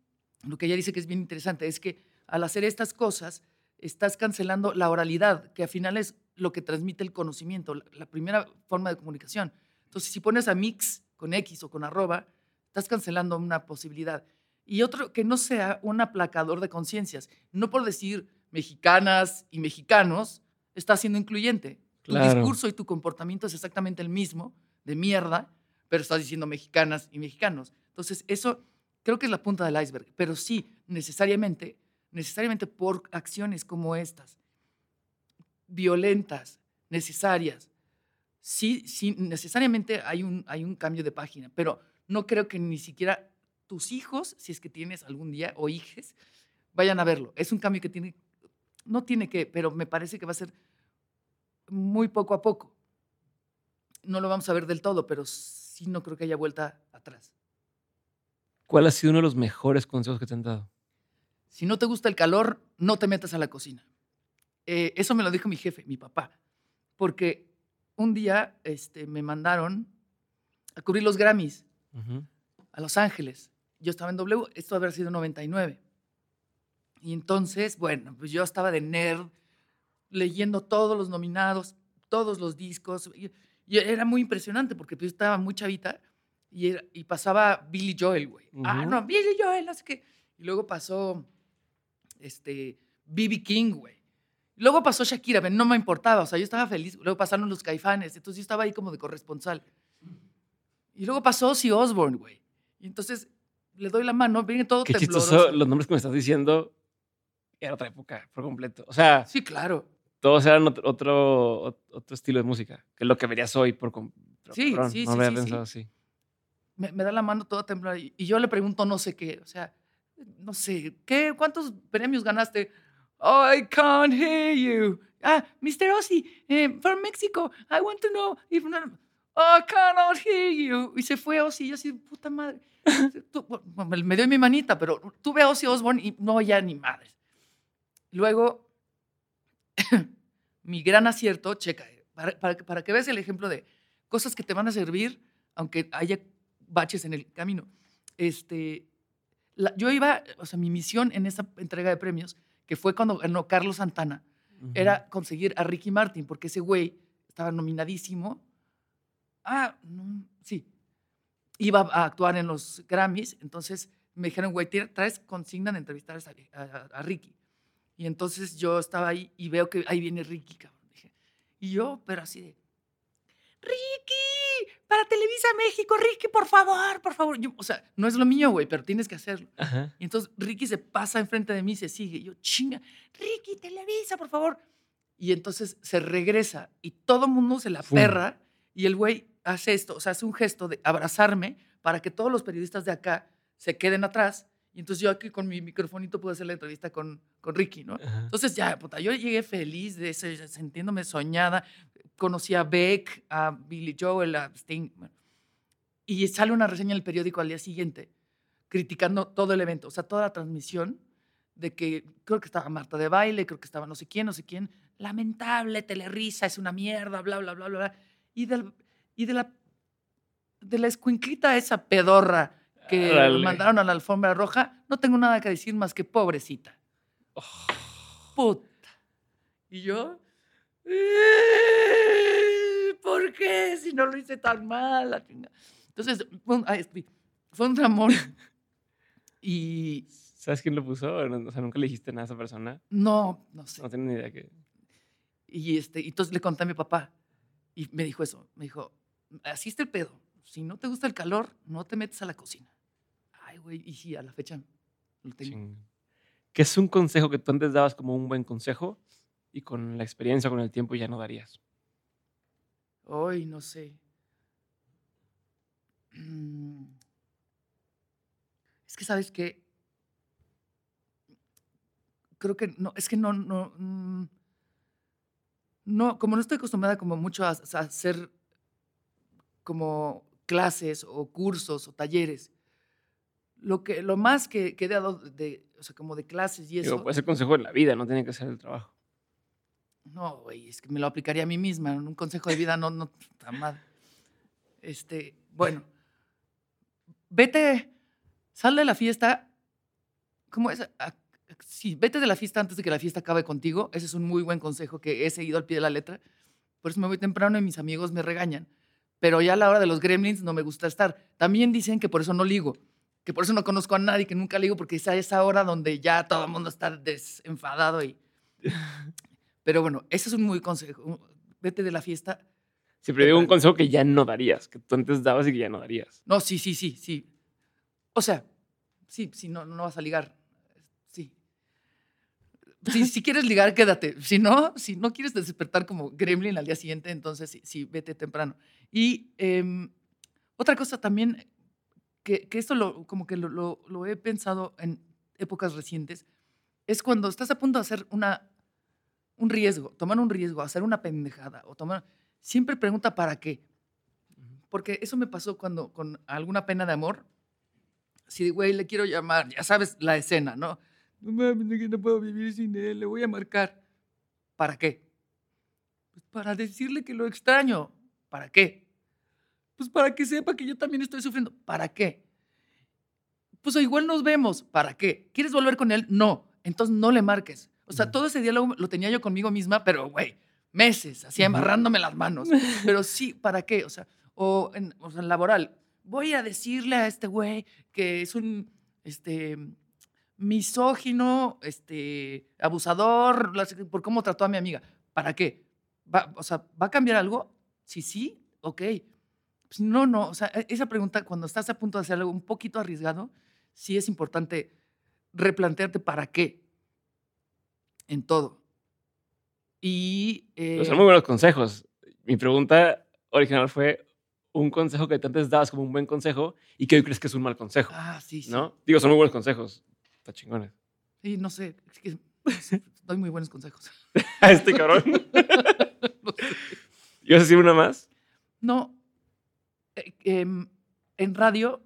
lo que ella dice que es bien interesante, es que al hacer estas cosas, estás cancelando la oralidad, que al final es lo que transmite el conocimiento, la, la primera forma de comunicación. Entonces, si pones a mix con X o con arroba, estás cancelando una posibilidad. Y otro, que no sea un aplacador de conciencias. No por decir mexicanas y mexicanos, está siendo incluyente. Tu Claro. discurso y tu comportamiento es exactamente el mismo, de mierda, pero estás diciendo mexicanas y mexicanos. Entonces, eso creo que es la punta del iceberg. Pero sí, necesariamente, necesariamente por acciones como estas, violentas, necesarias, sí, sí, necesariamente hay un, hay un cambio de página, pero no creo que ni siquiera tus hijos, si es que tienes algún día, o hijes, vayan a verlo. Es un cambio que tiene, no tiene que, pero me parece que va a ser muy poco a poco. No lo vamos a ver del todo, pero sí no creo que haya vuelta atrás. ¿Cuál ha sido uno de los mejores consejos que te han dado? Si no te gusta el calor, no te metas a la cocina. Eh, eso me lo dijo mi jefe, mi papá, porque un día este, me mandaron a cubrir los Grammys A Los Ángeles. Yo estaba en W, esto haber sido 99. Y entonces, bueno, pues yo estaba de nerd, leyendo todos los nominados, todos los discos. Y, y era muy impresionante porque yo estaba muy chavita y, era- y pasaba Billy Joel, güey. Ah, no, Billy Joel, no sé qué. Y luego pasó este, B.B. King, güey. Luego pasó Shakira, pero no me importaba, o sea, yo estaba feliz. Luego pasaron los caifanes, entonces yo estaba ahí como de corresponsal. Y luego pasó Ozzy Osbourne, güey. Y entonces le doy la mano, viene todo Qué tembloroso. chistoso los nombres que me estás diciendo. Era otra época, por completo. O sea, Sí, claro. todos eran otro, otro, ot- otro estilo de música, que es lo que verías hoy por com- pero Sí, cabrón, sí, no sí, había sí, sí. pensado así. Me, me da la mano toda temblada y, y yo le pregunto no sé qué, o sea, no sé, ¿qué, ¿cuántos premios ganaste? Oh, I can't hear you. Ah, Mr. Ozzy, eh, from Mexico, I want to know if... no- I cannot hear you. Y se fue Ozzy, y yo así, puta madre. Tú- bueno, me dio mi manita, pero tuve a Ozzy Osbourne y no, ya ni madres. Luego, mi gran acierto, checa, eh, para, para, que- para que veas el ejemplo de cosas que te van a servir, aunque haya baches en el camino. Este, la- yo iba, o sea, mi misión en esa entrega de premios, que fue cuando ganó Carlos Santana, Ujú. era conseguir a Ricky Martin, porque ese güey estaba nominadísimo. Ah, no, sí. Iba a actuar en los Grammys, entonces me dijeron, güey, traes consigna de entrevistar a, a- a Ricky. Y entonces yo estaba ahí y veo que ahí viene Ricky, cabrón. Dije, y yo, pero así de, Ricky, para Televisa México, Ricky, por favor, por favor. Yo, o sea, no es lo mío, güey, pero tienes que hacerlo. Ajá. Y entonces Ricky se pasa enfrente de mí y se sigue. Y yo, chinga, Ricky, Televisa, por favor. Y entonces se regresa y todo el mundo se la Fum. perra y el güey hace esto, o sea, hace un gesto de abrazarme para que todos los periodistas de acá se queden atrás. Y entonces yo aquí con mi microfonito pude hacer la entrevista con, con Ricky, ¿no? Ajá. Entonces ya, puta, yo llegué feliz de ya sintiéndome soñada. Conocí a Beck, a Billy Joel, a Sting. bueno. Y sale una reseña en el periódico al día siguiente criticando todo el evento, o sea, toda la transmisión de que creo que estaba Marta de baile, creo que estaba no sé quién, no sé quién. Lamentable, telerisa, es una mierda, bla, bla, bla, bla. bla. Y, del, y de la de la escuinclita esa pedorra que mandaron a la alfombra roja, no tengo nada que decir más que pobrecita. Puta. Y yo, "Eh, ¿por qué? Si no lo hice tan mal. la chinga". Entonces, fue un, dramón. y ¿Sabes quién lo puso? O sea, nunca le dijiste nada a esa persona. no, no sé. No tengo ni idea que. Y este, y entonces le conté a mi papá y me dijo eso. Me dijo, así está el pedo. Si no te gusta el calor, no te metes a la cocina. Ay, güey, y sí, a la fecha lo tengo. ching- ¿Qué es un consejo que tú antes dabas como un buen consejo y con la experiencia, con el tiempo ya no darías? Ay, no sé. Mm. Es que, ¿sabes qué? Creo que no, es que no, no, mm, no, como no estoy acostumbrada como mucho a, a hacer como clases o cursos o talleres, lo, que, lo más que, que he dado de, o sea, como de clases y eso, Digo, puede ser consejo de la vida, no tiene que ser el trabajo. no, güey, es que me lo aplicaría a mí misma. Un consejo de vida no, no, puta madre. Este, bueno, vete, sal de la fiesta. ¿Cómo es? A- Sí, vete de la fiesta antes de que la fiesta acabe contigo. Ese es un muy buen consejo que he seguido al pie de la letra. Por eso me voy temprano y mis amigos me regañan. Pero ya a la hora de los gremlins no me gusta estar. También dicen que por eso no ligo, que por eso no conozco a nadie, que nunca ligo, porque es a esa hora donde ya todo el mundo está desenfadado y pero bueno, ese es un muy consejo. Vete de la fiesta. Siempre digo un consejo que ya no darías, que tú antes dabas y que ya no darías. No, sí, sí, sí, sí. O sea, sí, sí, no, no vas a ligar. Sí. Si, si quieres ligar, quédate. Si no, si no quieres despertar como gremlin al día siguiente, entonces sí, sí, vete temprano. Y em, otra cosa también, que, que esto lo, como que lo, lo- lo he pensado en épocas recientes, es cuando estás a punto de hacer una, un riesgo, tomar un riesgo, hacer una pendejada o tomar... Siempre pregunta para qué. Porque eso me pasó cuando con alguna pena de amor. Si, güey, le quiero llamar, ya sabes la escena, ¿no? No mames, no puedo vivir sin él, le voy a marcar. ¿Para qué? Pues para decirle que lo extraño. ¿Para qué? Pues para que sepa que yo también estoy sufriendo. ¿Para qué? Pues igual nos vemos. ¿Para qué? ¿Quieres volver con él? No. Entonces no le marques. O sea, todo ese diálogo lo tenía yo conmigo misma, pero, güey, meses, así amarrándome las manos. Pero sí, ¿para qué? O sea, o en, o sea, en laboral. Voy a decirle a este güey que es un este, misógino, este, abusador, por cómo trató a mi amiga. ¿Para qué? Va, o sea, ¿va a cambiar algo? Sí, sí, ok. Pues no, no. O sea, e- esa pregunta, cuando estás a punto de hacer algo un poquito arriesgado, sí es importante replantearte para qué en todo. Y. Eh, son muy buenos consejos. Mi pregunta original fue un consejo que antes dabas como un buen consejo y que hoy crees que es un mal consejo, ah, sí, sí. ¿no? Digo, son muy buenos consejos. Está chingones. Sí, no sé. es que doy muy buenos consejos. A este cabrón. No sé. ¿Ibas a decir una más? No. Eh, em, en radio,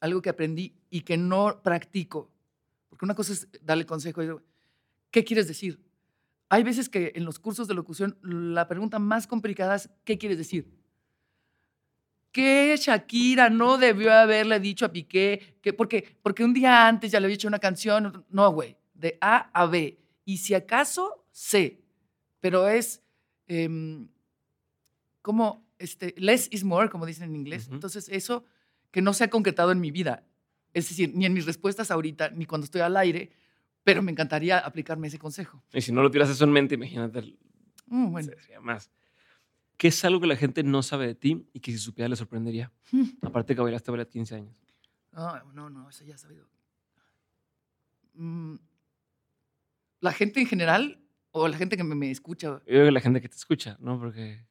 algo que aprendí y que no practico, porque una cosa es darle consejo. ¿Qué quieres decir? Hay veces que en los cursos de locución la pregunta más complicada es ¿qué quieres decir? ¿Qué Shakira no debió haberle dicho a Piqué? Que porque, porque un día antes ya le había hecho una canción. No, güey. De A a B. Y si acaso, C. Pero es como este, less is more, como dicen en inglés. Ujú. Entonces, eso que no se ha concretado en mi vida. Es decir, ni en mis respuestas ahorita, ni cuando estoy al aire, pero me encantaría aplicarme ese consejo. Y si no lo tienes eso en mente, imagínate. Mm, bueno. Sería más. ¿Qué es algo que la gente no sabe de ti y que si supiera le sorprendería? Aparte que bailaste ballet 15 años. No, no, no, eso ya he sabido. Mm, la gente en general o la gente que me, me escucha. Yo creo que la gente que te escucha, ¿no? Porque.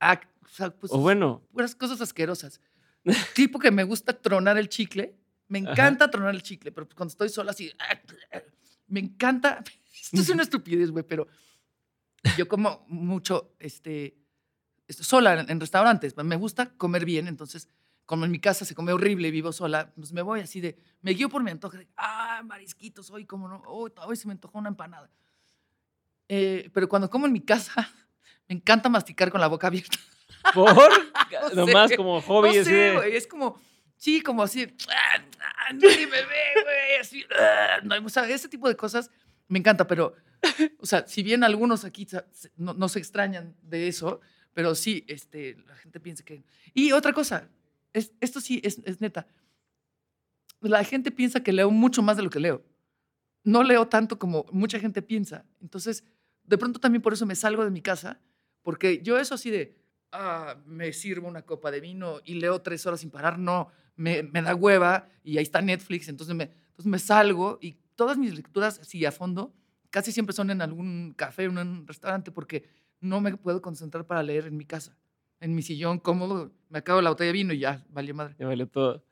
Ah, o, sea, pues, O bueno, puras cosas asquerosas. tipo que me gusta tronar el chicle. Me Ajá. encanta tronar el chicle, pero cuando estoy sola así. Me encanta. Esto es una estupidez, güey, pero yo como mucho, este, sola en, en restaurantes. Me gusta comer bien, entonces, como en mi casa se come horrible vivo sola, pues me voy así de, me guío por mi antojo de, ah, marisquitos, hoy como no, hoy, hoy se me antojó una empanada. Eh, pero cuando como en mi casa, me encanta masticar con la boca abierta. ¿por? No Nomás sé, como hobby. no sé, güey, es como, sí, como así, ah, nadie me ve, güey, así, ah, no, o sea, ese tipo de cosas me encanta, pero, o sea, si bien algunos aquí no, no se extrañan de eso, pero sí, este, la gente piensa que... Y otra cosa, es, esto sí es, es neta, la gente piensa que leo mucho más de lo que leo. No leo tanto como mucha gente piensa. Entonces, de pronto también por eso me salgo de mi casa, porque yo eso así de, ah, me sirvo una copa de vino y leo tres horas sin parar, no, me, me da hueva y ahí está Netflix, entonces me, entonces me salgo y todas mis lecturas, sí, a fondo, casi siempre son en algún café, en un restaurante, porque no me puedo concentrar para leer en mi casa. En mi sillón cómodo, me acabo la botella de vino y ya, valió madre. Ya valió todo.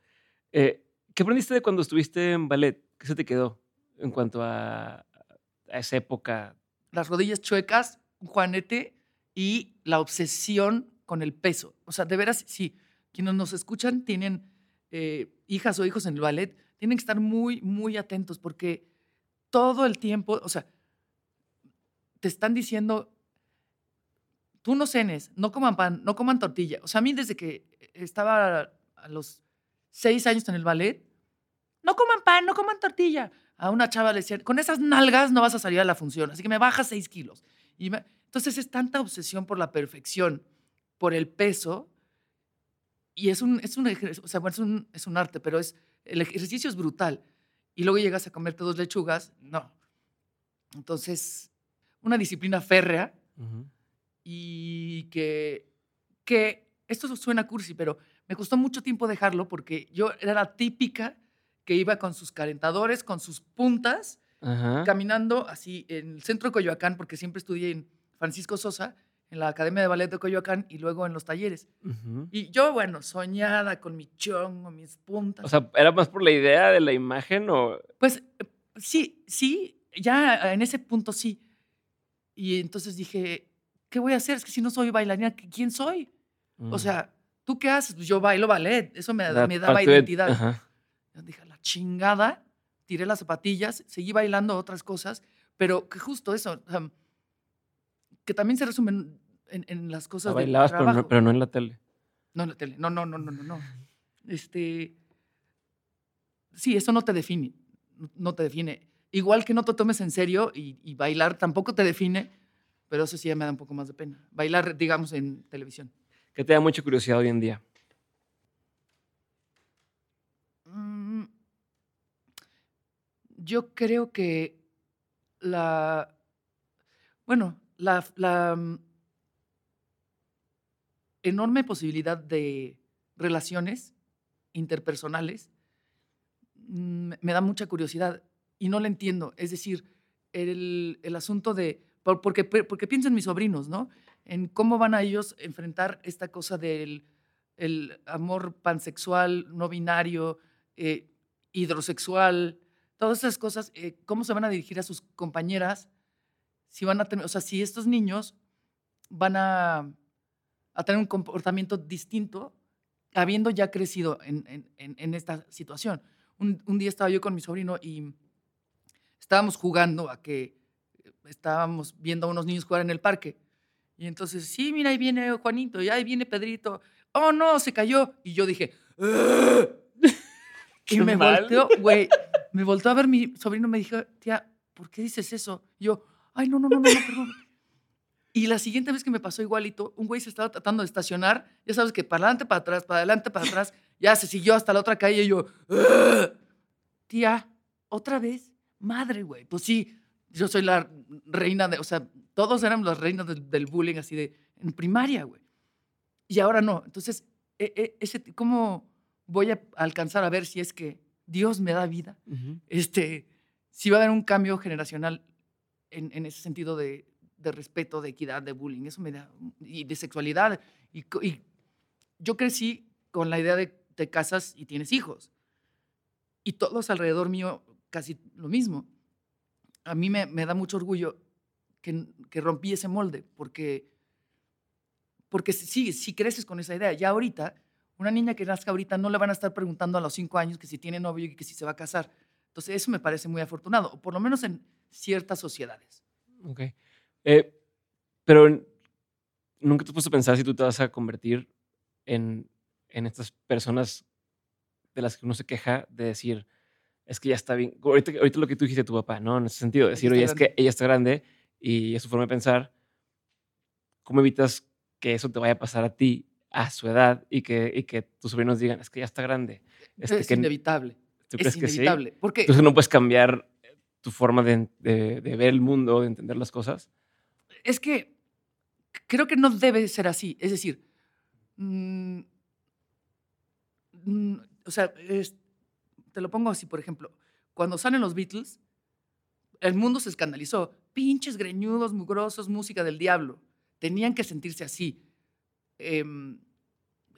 Eh, ¿Qué aprendiste de cuando estuviste en ballet? ¿Qué se te quedó en cuanto a, a esa época? Las rodillas chuecas, un juanete y la obsesión con el peso. O sea, de veras, sí, quienes nos escuchan tienen eh, hijas o hijos en el ballet, tienen que estar muy, muy atentos porque todo el tiempo, o sea, te están diciendo, tú no cenes, no coman pan, no coman tortilla. O sea, a mí desde que estaba a los seis años en el ballet, no coman pan, no coman tortilla. A una chava le decían, con esas nalgas no vas a salir a la función, así que me bajas seis kilos. Y me- entonces es tanta obsesión por la perfección, por el peso, y es un, es un o sea, bueno, es un, es un arte, pero es, el ejercicio es brutal. Y luego llegas a comerte dos lechugas, no. Entonces, una disciplina férrea Ujú. y que, que esto suena cursi, pero me costó mucho tiempo dejarlo porque yo era la típica que iba con sus calentadores, con sus puntas, Ajá. caminando así en el centro de Coyoacán, porque siempre estudié en Francisco Sosa, en la Academia de Ballet de Coyoacán y luego en los talleres. Y yo, bueno, soñada con mi chongo, mis puntas. O sea, ¿era más por la idea de la imagen o...? Pues sí, sí, ya en ese punto sí. Y entonces dije, ¿qué voy a hacer? Es que si no soy bailarina, ¿quién soy? O Mm. sea, ¿tú qué haces? Pues yo bailo ballet, eso me, me daba identidad. Dije, la chingada, tiré las zapatillas, seguí bailando otras cosas, pero que justo eso, o que también se resume en, las cosas de bailabas, pero trabajo. no, pero no en la tele. No en la tele, no, no, no, no, no, no. Este, sí, eso no te define, no- no te define. Igual que no te tomes en serio y, y bailar tampoco te define, pero eso sí ya me da un poco más de pena. Bailar, digamos, en televisión. ¿Qué te da mucha curiosidad hoy en día? Mm, Yo creo que la, bueno, la, mm, enorme posibilidad de relaciones interpersonales mm, me da mucha curiosidad y no la entiendo. Es decir, el, el asunto de, por- porque, porque pienso en mis sobrinos, ¿no? En cómo van a ellos enfrentar esta cosa del el amor pansexual, no binario, eh, hidrosexual, todas esas cosas, eh, cómo se van a dirigir a sus compañeras, si van a tener, o sea, si estos niños van a, a tener un comportamiento distinto, habiendo ya crecido en, en- en- esta situación. Un, un día estaba yo con mi sobrino y estábamos jugando a que estábamos viendo a unos niños jugar en el parque. Y entonces, sí, mira, ahí viene Juanito, y ahí viene Pedrito. Oh, no, se cayó. Y yo dije, "Ugh". y me mal. volteó, güey, me volteó a ver mi sobrino, me dijo, tía, ¿por qué dices eso? Y yo, ay, no, no, no, no, no, perdón. Y la siguiente vez que me pasó igualito, un güey se estaba tratando de estacionar, ya sabes que para adelante, para atrás, para adelante, para atrás, ya se siguió hasta la otra calle y yo, "Ugh". tía, otra vez, madre, güey. Pues sí, yo soy la reina de, o sea, todos éramos las reinas del, del bullying así de, en primaria, güey. Y ahora no. Entonces, e- e- ese, ¿cómo voy a alcanzar a ver si es que Dios me da vida? Este, si va a haber un cambio generacional en, ese sentido de, respeto, de equidad, de bullying, eso me da, y de sexualidad. Y, yo crecí con la idea de te casas y tienes hijos. Y todos alrededor mío casi lo mismo. A mí me, da mucho orgullo que, que rompí ese molde, porque, porque sí, sí creces con esa idea. Ya ahorita, una niña que nazca ahorita no le van a estar preguntando a los cinco años que si tiene novio y que si se va a casar. Entonces, eso me parece muy afortunado, o por lo menos en ciertas sociedades. Ok. Eh, pero nunca te has puesto a pensar si tú te vas a convertir en, en estas personas de las que uno se queja de decir, es que ya está bien. Ahorita, ahorita lo que tú dijiste tu papá, ¿no? En ese sentido, decir, oye, es que grande". ella está grande y es su forma de pensar. ¿Cómo evitas que eso te vaya a pasar a ti a su edad y que, y que tus sobrinos digan, es que ya está grande? Este, es que, inevitable. ¿Tú Es crees que sí? inevitable. Porque Entonces no puedes cambiar tu forma de, de- de ver el mundo, de entender las cosas. es que creo que no debe ser así. Es decir, mm, mm, o sea, es- te lo pongo así, por ejemplo, cuando salen los Beatles, el mundo se escandalizó. Pinches greñudos, mugrosos, música del diablo. Tenían que sentirse así. Em,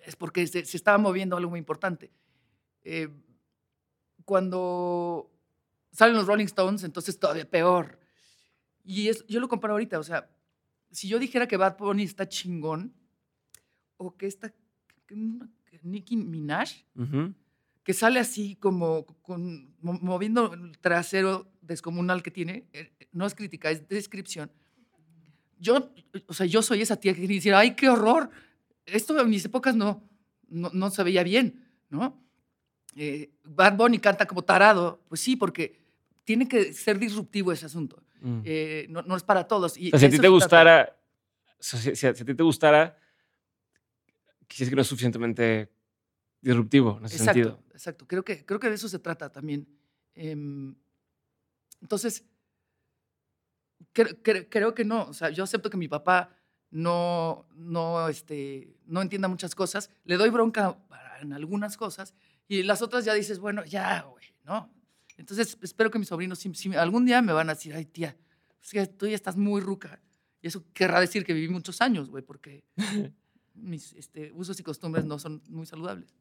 es porque se, se estaba moviendo algo muy importante. Eh, cuando salen los Rolling Stones, entonces todavía peor. Y es, yo lo comparo ahorita, o sea, si yo dijera que Bad Bunny está chingón, o que está que que Nicki Minaj, Ujú. que sale así como con, mo- moviendo el trasero descomunal que tiene, eh, no es crítica, es descripción. Yo, o sea, yo soy esa tía que dice, ay, qué horror, esto en mis épocas no, no, no se veía bien, ¿no? Eh, Bad Bunny canta como tarado, pues sí, porque tiene que ser disruptivo ese asunto. Mm. Eh, no, no es para todos. Y O sea, si a ti te gustara, si, si a ti te gustara, quizás que no es suficientemente disruptivo en ese Exacto, sentido. exacto. Creo que, creo que de eso se trata también. Em, entonces, cre- cre- creo que no. O sea, yo acepto que mi papá no, no, este, no entienda muchas cosas. Le doy bronca en algunas cosas y las otras ya dices, bueno, ya, güey, ¿no? Entonces, espero que mis sobrinos si- si algún día me van a decir, ay, tía, es que tú ya estás muy ruca. Y eso querrá decir que viví muchos años, güey, porque mis este, usos y costumbres no son muy saludables.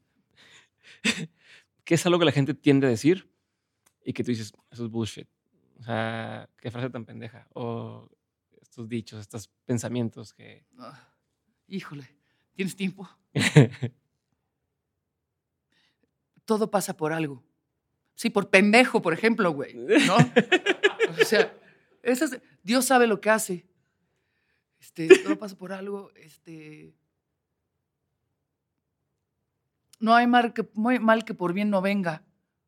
¿Qué es algo que la gente tiende a decir y que tú dices, eso es bullshit? O sea, qué frase tan pendeja. O estos dichos, estos pensamientos que... Ah, híjole, ¿tienes tiempo? Todo pasa por algo. Sí, por pendejo, por ejemplo, güey, ¿no? O sea, eso es- Dios sabe lo que hace. Este, todo pasa por algo. Este, no hay mal que, por bien no venga.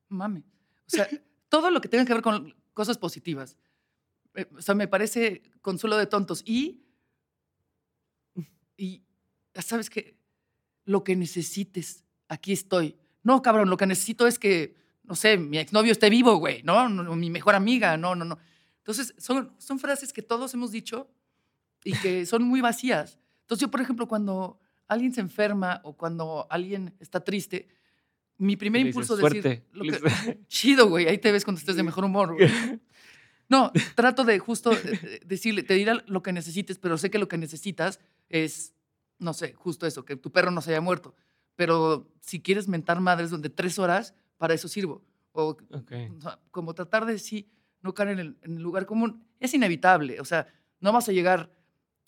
Mame. O sea, todo lo que tenga que ver con cosas positivas. Eh, O sea, me parece consuelo de tontos. Y, y sabes que lo que necesites, aquí estoy. No, cabrón, lo que necesito es que, no sé, mi exnovio esté vivo, güey, ¿no? No, mi mejor amiga, no, no, no. Entonces, son, son frases que todos hemos dicho y que son muy vacías. Entonces, yo, por ejemplo, cuando alguien se enferma o cuando alguien está triste, mi primer dices, impulso es decir, lo que- chido, güey, ahí te ves cuando estés de mejor humor, güey. No, trato de justo eh, eh, decirle, te dirá lo que necesites, pero sé que lo que necesitas es, no sé, justo eso, que tu perro no se haya muerto. Pero si quieres mentar madres donde tres horas, para eso sirvo. O, Ok. o sea, como tratar de sí, no caer en el, en el lugar común, es inevitable. O sea, no vas a llegar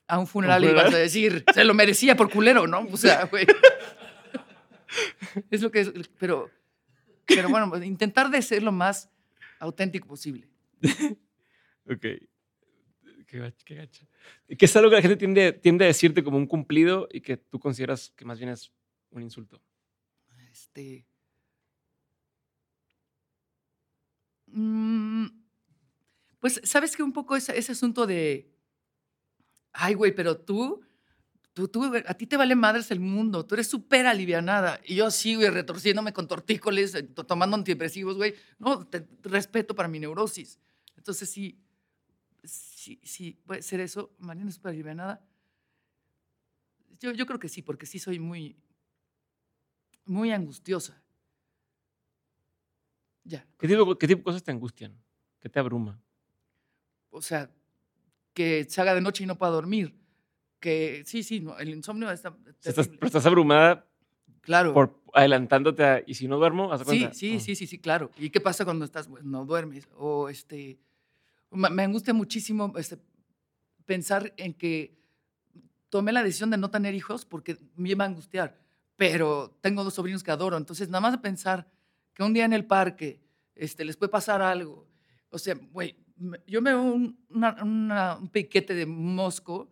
a un funeral, y funeral? vas a decir, se lo merecía por culero, ¿no? O sea, güey. es lo que es, pero, pero bueno, pues, intentar de ser lo más auténtico posible. Ok. Qué gacha. Qué gacha. ¿Y ¿Qué es algo que la gente tiende, tiende a decirte como un cumplido y que tú consideras que más bien es un insulto? Este. mm, Pues, ¿sabes que Un poco ese, asunto de. Ay, güey, pero tú. tú, tú, a ti te vale madres el mundo, tú eres súper alivianada. Y yo así, güey, retorciéndome con tortícolis, eh, to- tomando antidepresivos, güey. No, te respeto para mi neurosis. Entonces sí, sí, sí, puede ser eso. Mariana es súper alivianada. Yo, yo creo que sí, porque sí soy muy, muy angustiosa. Ya, ¿Qué tipo, ¿Qué tipo de cosas te angustian? ¿Qué te abruma? o sea, que se haga de noche y no pueda dormir. Que sí, sí, no, el insomnio está estás, pero estás abrumada Claro. por adelantándote a, y si no duermo, ¿haz de Sí, cuenta? sí, Ah. sí, sí, sí, claro. ¿Y qué pasa cuando estás, pues, no duermes? O este, me angustia muchísimo este, pensar en que tomé la decisión de no tener hijos porque me iba a angustiar, pero tengo dos sobrinos que adoro, entonces nada más de pensar que un día en el parque este, les puede pasar algo, o sea, güey, yo me veo un, una- una- un piquete de mosco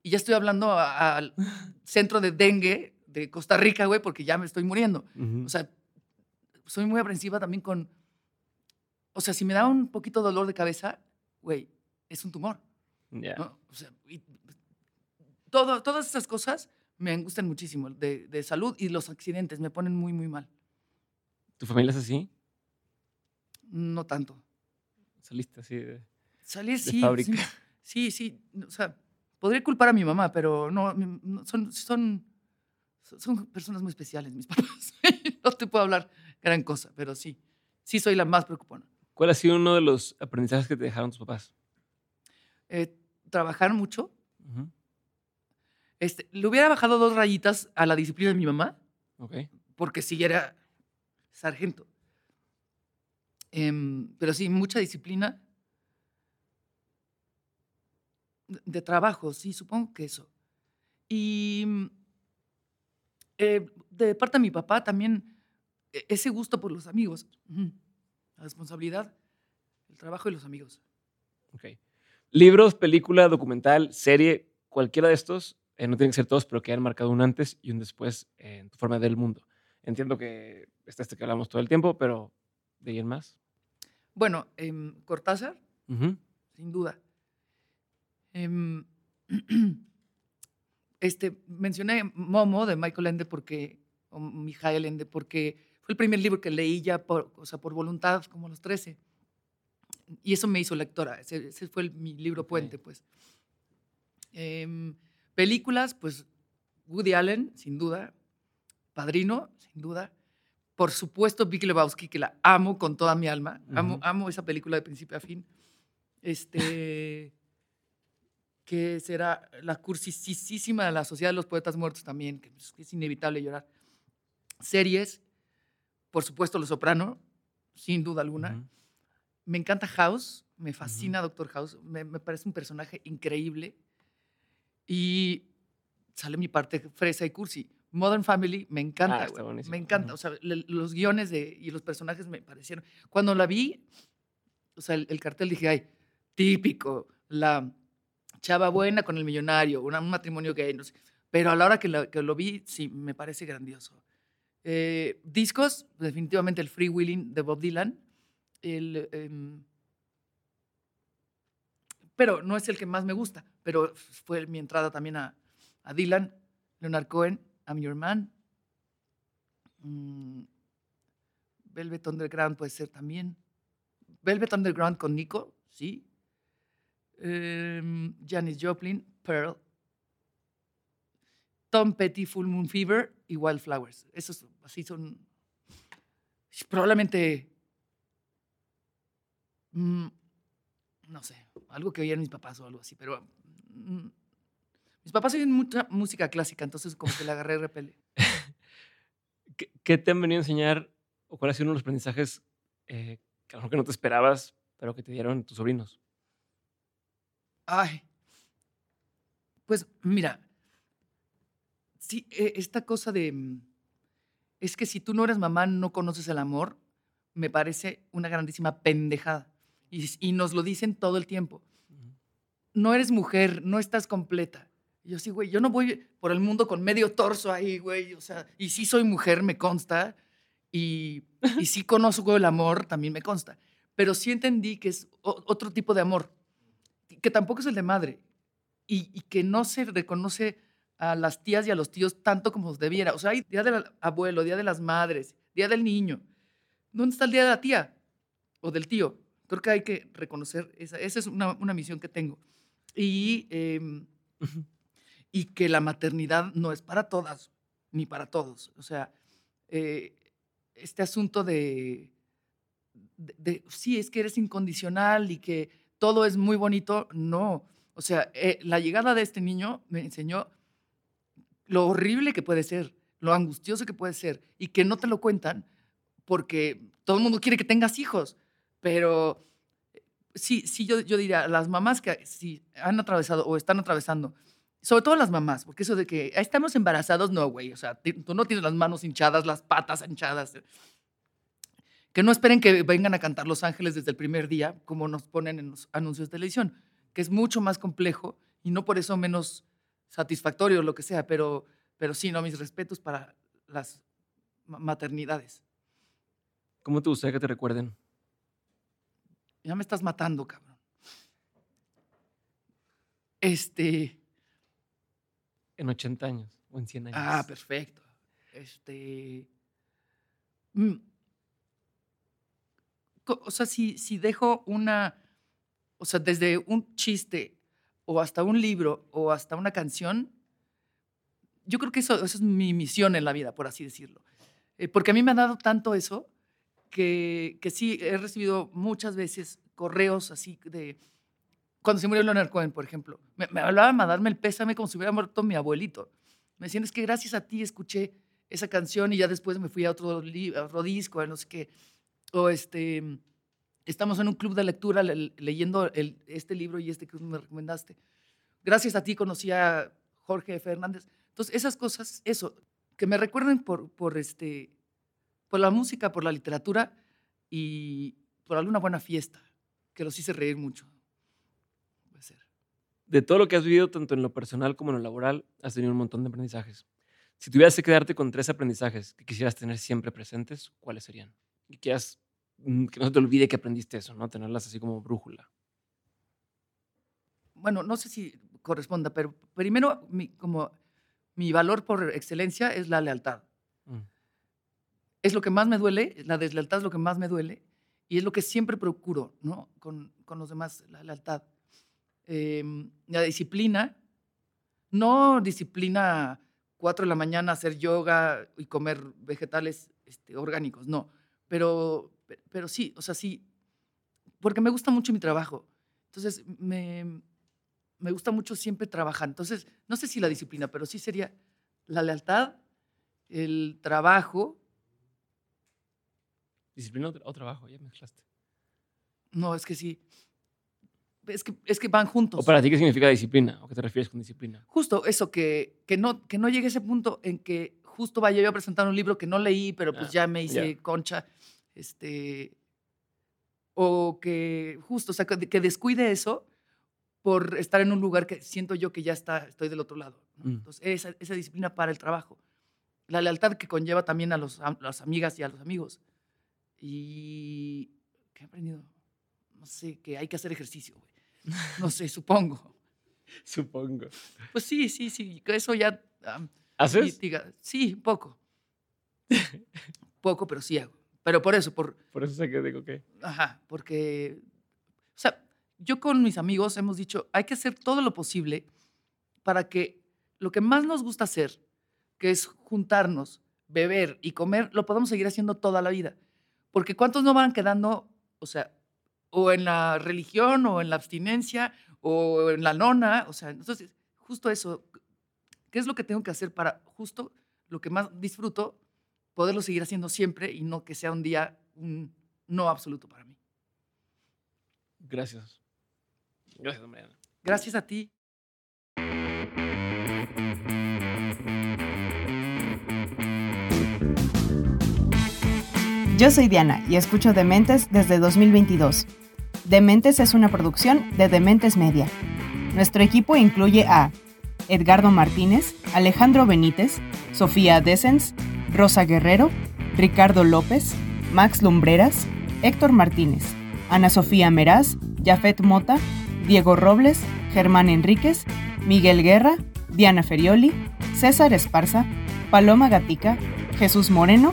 y ya estoy hablando al centro de dengue de Costa Rica, güey, porque ya me estoy muriendo. Ujú. O sea, soy muy aprensiva también con. O sea, si me da un poquito de dolor de cabeza, güey, es un tumor. Ya. ¿no? O sea, y todo, todas esas cosas me angustian muchísimo de, de salud y los accidentes me ponen muy, muy mal. ¿Tu familia es así? No tanto. Saliste así de... Sí, fábrica. sí. Sí, sí. O sea, podría culpar a mi mamá, pero no, son, son, son personas muy especiales, mis papás. no te puedo hablar gran cosa, pero sí. Sí, soy la más preocupona. ¿Cuál ha sido uno de los aprendizajes que te dejaron tus papás? Eh, trabajar mucho. Este, le hubiera bajado dos rayitas a la disciplina de mi mamá, Ok. porque sí era sargento. Em, pero sí, mucha disciplina de, trabajo, sí, supongo que eso. Y eh, de parte de mi papá también e- ese gusto por los amigos, la responsabilidad, el trabajo y los amigos. Ok. Libros, película, documental, serie, cualquiera de estos, eh, no tienen que ser todos, pero que hayan marcado un antes y un después en tu forma de ver el mundo. Entiendo que está este que hablamos todo el tiempo, pero ¿de alguien más? Bueno, em, Cortázar, sin duda. Em, este, mencioné Momo de Michael Ende porque, o Mijael Ende, porque fue el primer libro que leí ya por, o sea, por voluntad, como a los 13. Y eso me hizo lectora. Ese, ese fue el- mi libro puente, pues. Películas, pues Woody Allen, sin duda. Padrino, sin duda. Por supuesto, Vicky Lebowski, que la amo con toda mi alma. Amo, esa película de principio a fin. Este. que será la cursisísima de la Sociedad de los Poetas Muertos también, que es, inevitable llorar. Series, por supuesto, Los Soprano, sin duda alguna. Me encanta House, me fascina Doctor House, me, me parece un personaje increíble. Y sale mi parte fresa y cursi. Modern Family me encanta, Ah, güey, me encanta. O sea, le- los guiones de, y los personajes me parecieron. Cuando la vi, o sea, el, el cartel dije, ay, típico, la chava buena con el millonario, una- un matrimonio gay, no sé. Pero a la hora que, la- que lo vi, sí, me parece grandioso. Eh, discos, definitivamente el Free Willing de Bob Dylan. El, em, pero no es el que más me gusta, pero fue mi entrada también a, Dylan, Leonard Cohen, I'm Your Man. Mm, Velvet Underground puede ser también. Velvet Underground con Nico, sí. Em, Janis Joplin, Pearl. Tom Petty, Full Moon Fever y Wildflowers. Esos así son. Probablemente. mm, no sé, algo que oían mis papás o algo así, pero. Mm, mis papás oyen mucha música clásica, entonces como que le agarré repele. ¿Qué, qué te han venido a enseñar o cuál ha sido uno de los aprendizajes eh, que a lo mejor que no te esperabas, pero que te dieron tus sobrinos? Ay. Pues mira, sí, e- esta cosa de... mm, Es que si tú no eres mamá, no conoces el amor, me parece una grandísima pendejada. Y, y nos lo dicen todo el tiempo. No eres mujer, no estás completa. Y yo sí, güey, yo no voy por el mundo con medio torso ahí, güey. O sea, y sí soy mujer, me consta. Y, y sí conozco el amor, también me consta. Pero sí entendí que es otro tipo de amor, que tampoco es el de madre. Y, y que no se reconoce a las tías y a los tíos tanto como debiera. O sea, hay día del abuelo, día de las madres, día del niño. ¿Dónde está el día de la tía o del tío? Creo que hay que reconocer esa. Esa es una, una misión que tengo. Y, em, y que la maternidad no es para todas ni para todos. O sea, eh, este asunto de, de, sí, es que eres incondicional y que todo es muy bonito, no. O sea, eh, la llegada de este niño me enseñó lo horrible que puede ser, lo angustioso que puede ser y que no te lo cuentan porque todo el mundo quiere que tengas hijos, pero sí, sí, yo, yo diría, las mamás que si han atravesado o están atravesando, sobre todo las mamás, porque eso de que estamos embarazados, no, güey, o sea, tú no tienes las manos hinchadas, las patas hinchadas. Que no esperen que vengan a cantar Los Ángeles desde el primer día, como nos ponen en los anuncios de televisión, que es mucho más complejo y no por eso menos satisfactorio o lo que sea, pero, pero sí, no, mis respetos para las maternidades. ¿Cómo te gustaría que te recuerden? Ya me estás matando, cabrón. Este. En 80 años o en 100 años. Ah, perfecto. Este. Mm, o sea, si, si dejo una. O sea, desde un chiste o hasta un libro o hasta una canción, yo creo que eso, eso es mi misión en la vida, por así decirlo. Eh, porque a mí me ha dado tanto eso que, que sí he recibido muchas veces correos así de... Cuando se murió Leonard Cohen, por ejemplo, me, me hablaban a darme el pésame como si hubiera muerto mi abuelito. Me decían, es que gracias a ti escuché esa canción y ya después me fui a otro, otro disco, a no sé qué. O este, estamos en un club de lectura leyendo el, este libro y este que me recomendaste. Gracias a ti conocí a Jorge Fernández. Entonces, esas cosas, eso, que me recuerden por, por, este, por la música, por la literatura y por alguna buena fiesta, que los hice reír mucho. Puede ser. De todo lo que has vivido, tanto en lo personal como en lo laboral, has tenido un montón de aprendizajes. Si tuvieras que quedarte con tres aprendizajes que quisieras tener siempre presentes, ¿cuáles serían? Y que has Mm, que no se te olvide que aprendiste eso, ¿no? Tenerlas así como brújula. Bueno, no sé si corresponda, pero primero, mi, como mi valor por excelencia es la lealtad. Mm. Es lo que más me duele, la deslealtad es lo que más me duele y es lo que siempre procuro, ¿no? Con, con los demás, la lealtad. Em, la disciplina, no disciplina cuatro de la mañana hacer yoga y comer vegetales este, orgánicos, no, pero pero, sí, o sea, sí, porque me gusta mucho mi trabajo. Entonces, me, me gusta mucho siempre trabajar. Entonces, no sé si la disciplina, pero sí sería la lealtad, el trabajo. ¿Disciplina o trabajo? Ya mezclaste. No, es que sí. Es que, es que van juntos. ¿O para ti qué significa disciplina? ¿O qué te refieres con disciplina? Justo eso, que, que, no, que no llegue a ese punto en que justo vaya yo a presentar un libro que no leí, pero pues ah, ya me hice concha este, o que justo, o sea, que, descuide eso por estar en un lugar que siento yo que ya está, estoy del otro lado. Mm. Entonces, esa, esa, disciplina para el trabajo. La lealtad que conlleva también a, los, a las amigas y a los amigos. Y, ¿qué he aprendido? No sé, que hay que hacer ejercicio, güey. No sé, supongo. supongo. Pues sí, sí, sí, eso ya... ¿Haces? sí, poco. poco, pero sí hago. Pero por eso, por... Por eso sé que digo que... Ajá, porque... O sea, yo con mis amigos hemos dicho, hay que hacer todo lo posible para que lo que más nos gusta hacer, que es juntarnos, beber y comer, lo podamos seguir haciendo toda la vida. Porque ¿cuántos no van quedando, o sea, o en la religión, o en la abstinencia, o en la nona? O sea, entonces, justo eso, ¿qué es lo que tengo que hacer para justo lo que más disfruto, poderlo seguir haciendo siempre y no que sea un día un no absoluto para mí. Gracias. Gracias, Mariana. Gracias a ti. Yo soy Diana y escucho Dementes desde 2022. Dementes es una producción de Dementes Media. Nuestro equipo incluye a Edgardo Martínez, Alejandro Benítez, Sofía Desens, Rosa Guerrero, Ricardo López, Max Lumbreras, Héctor Martínez, Ana Sofía Meraz, Jafet Mota, Diego Robles, Germán Enríquez, Miguel Guerra, Diana Ferioli, César Esparza, Paloma Gatica, Jesús Moreno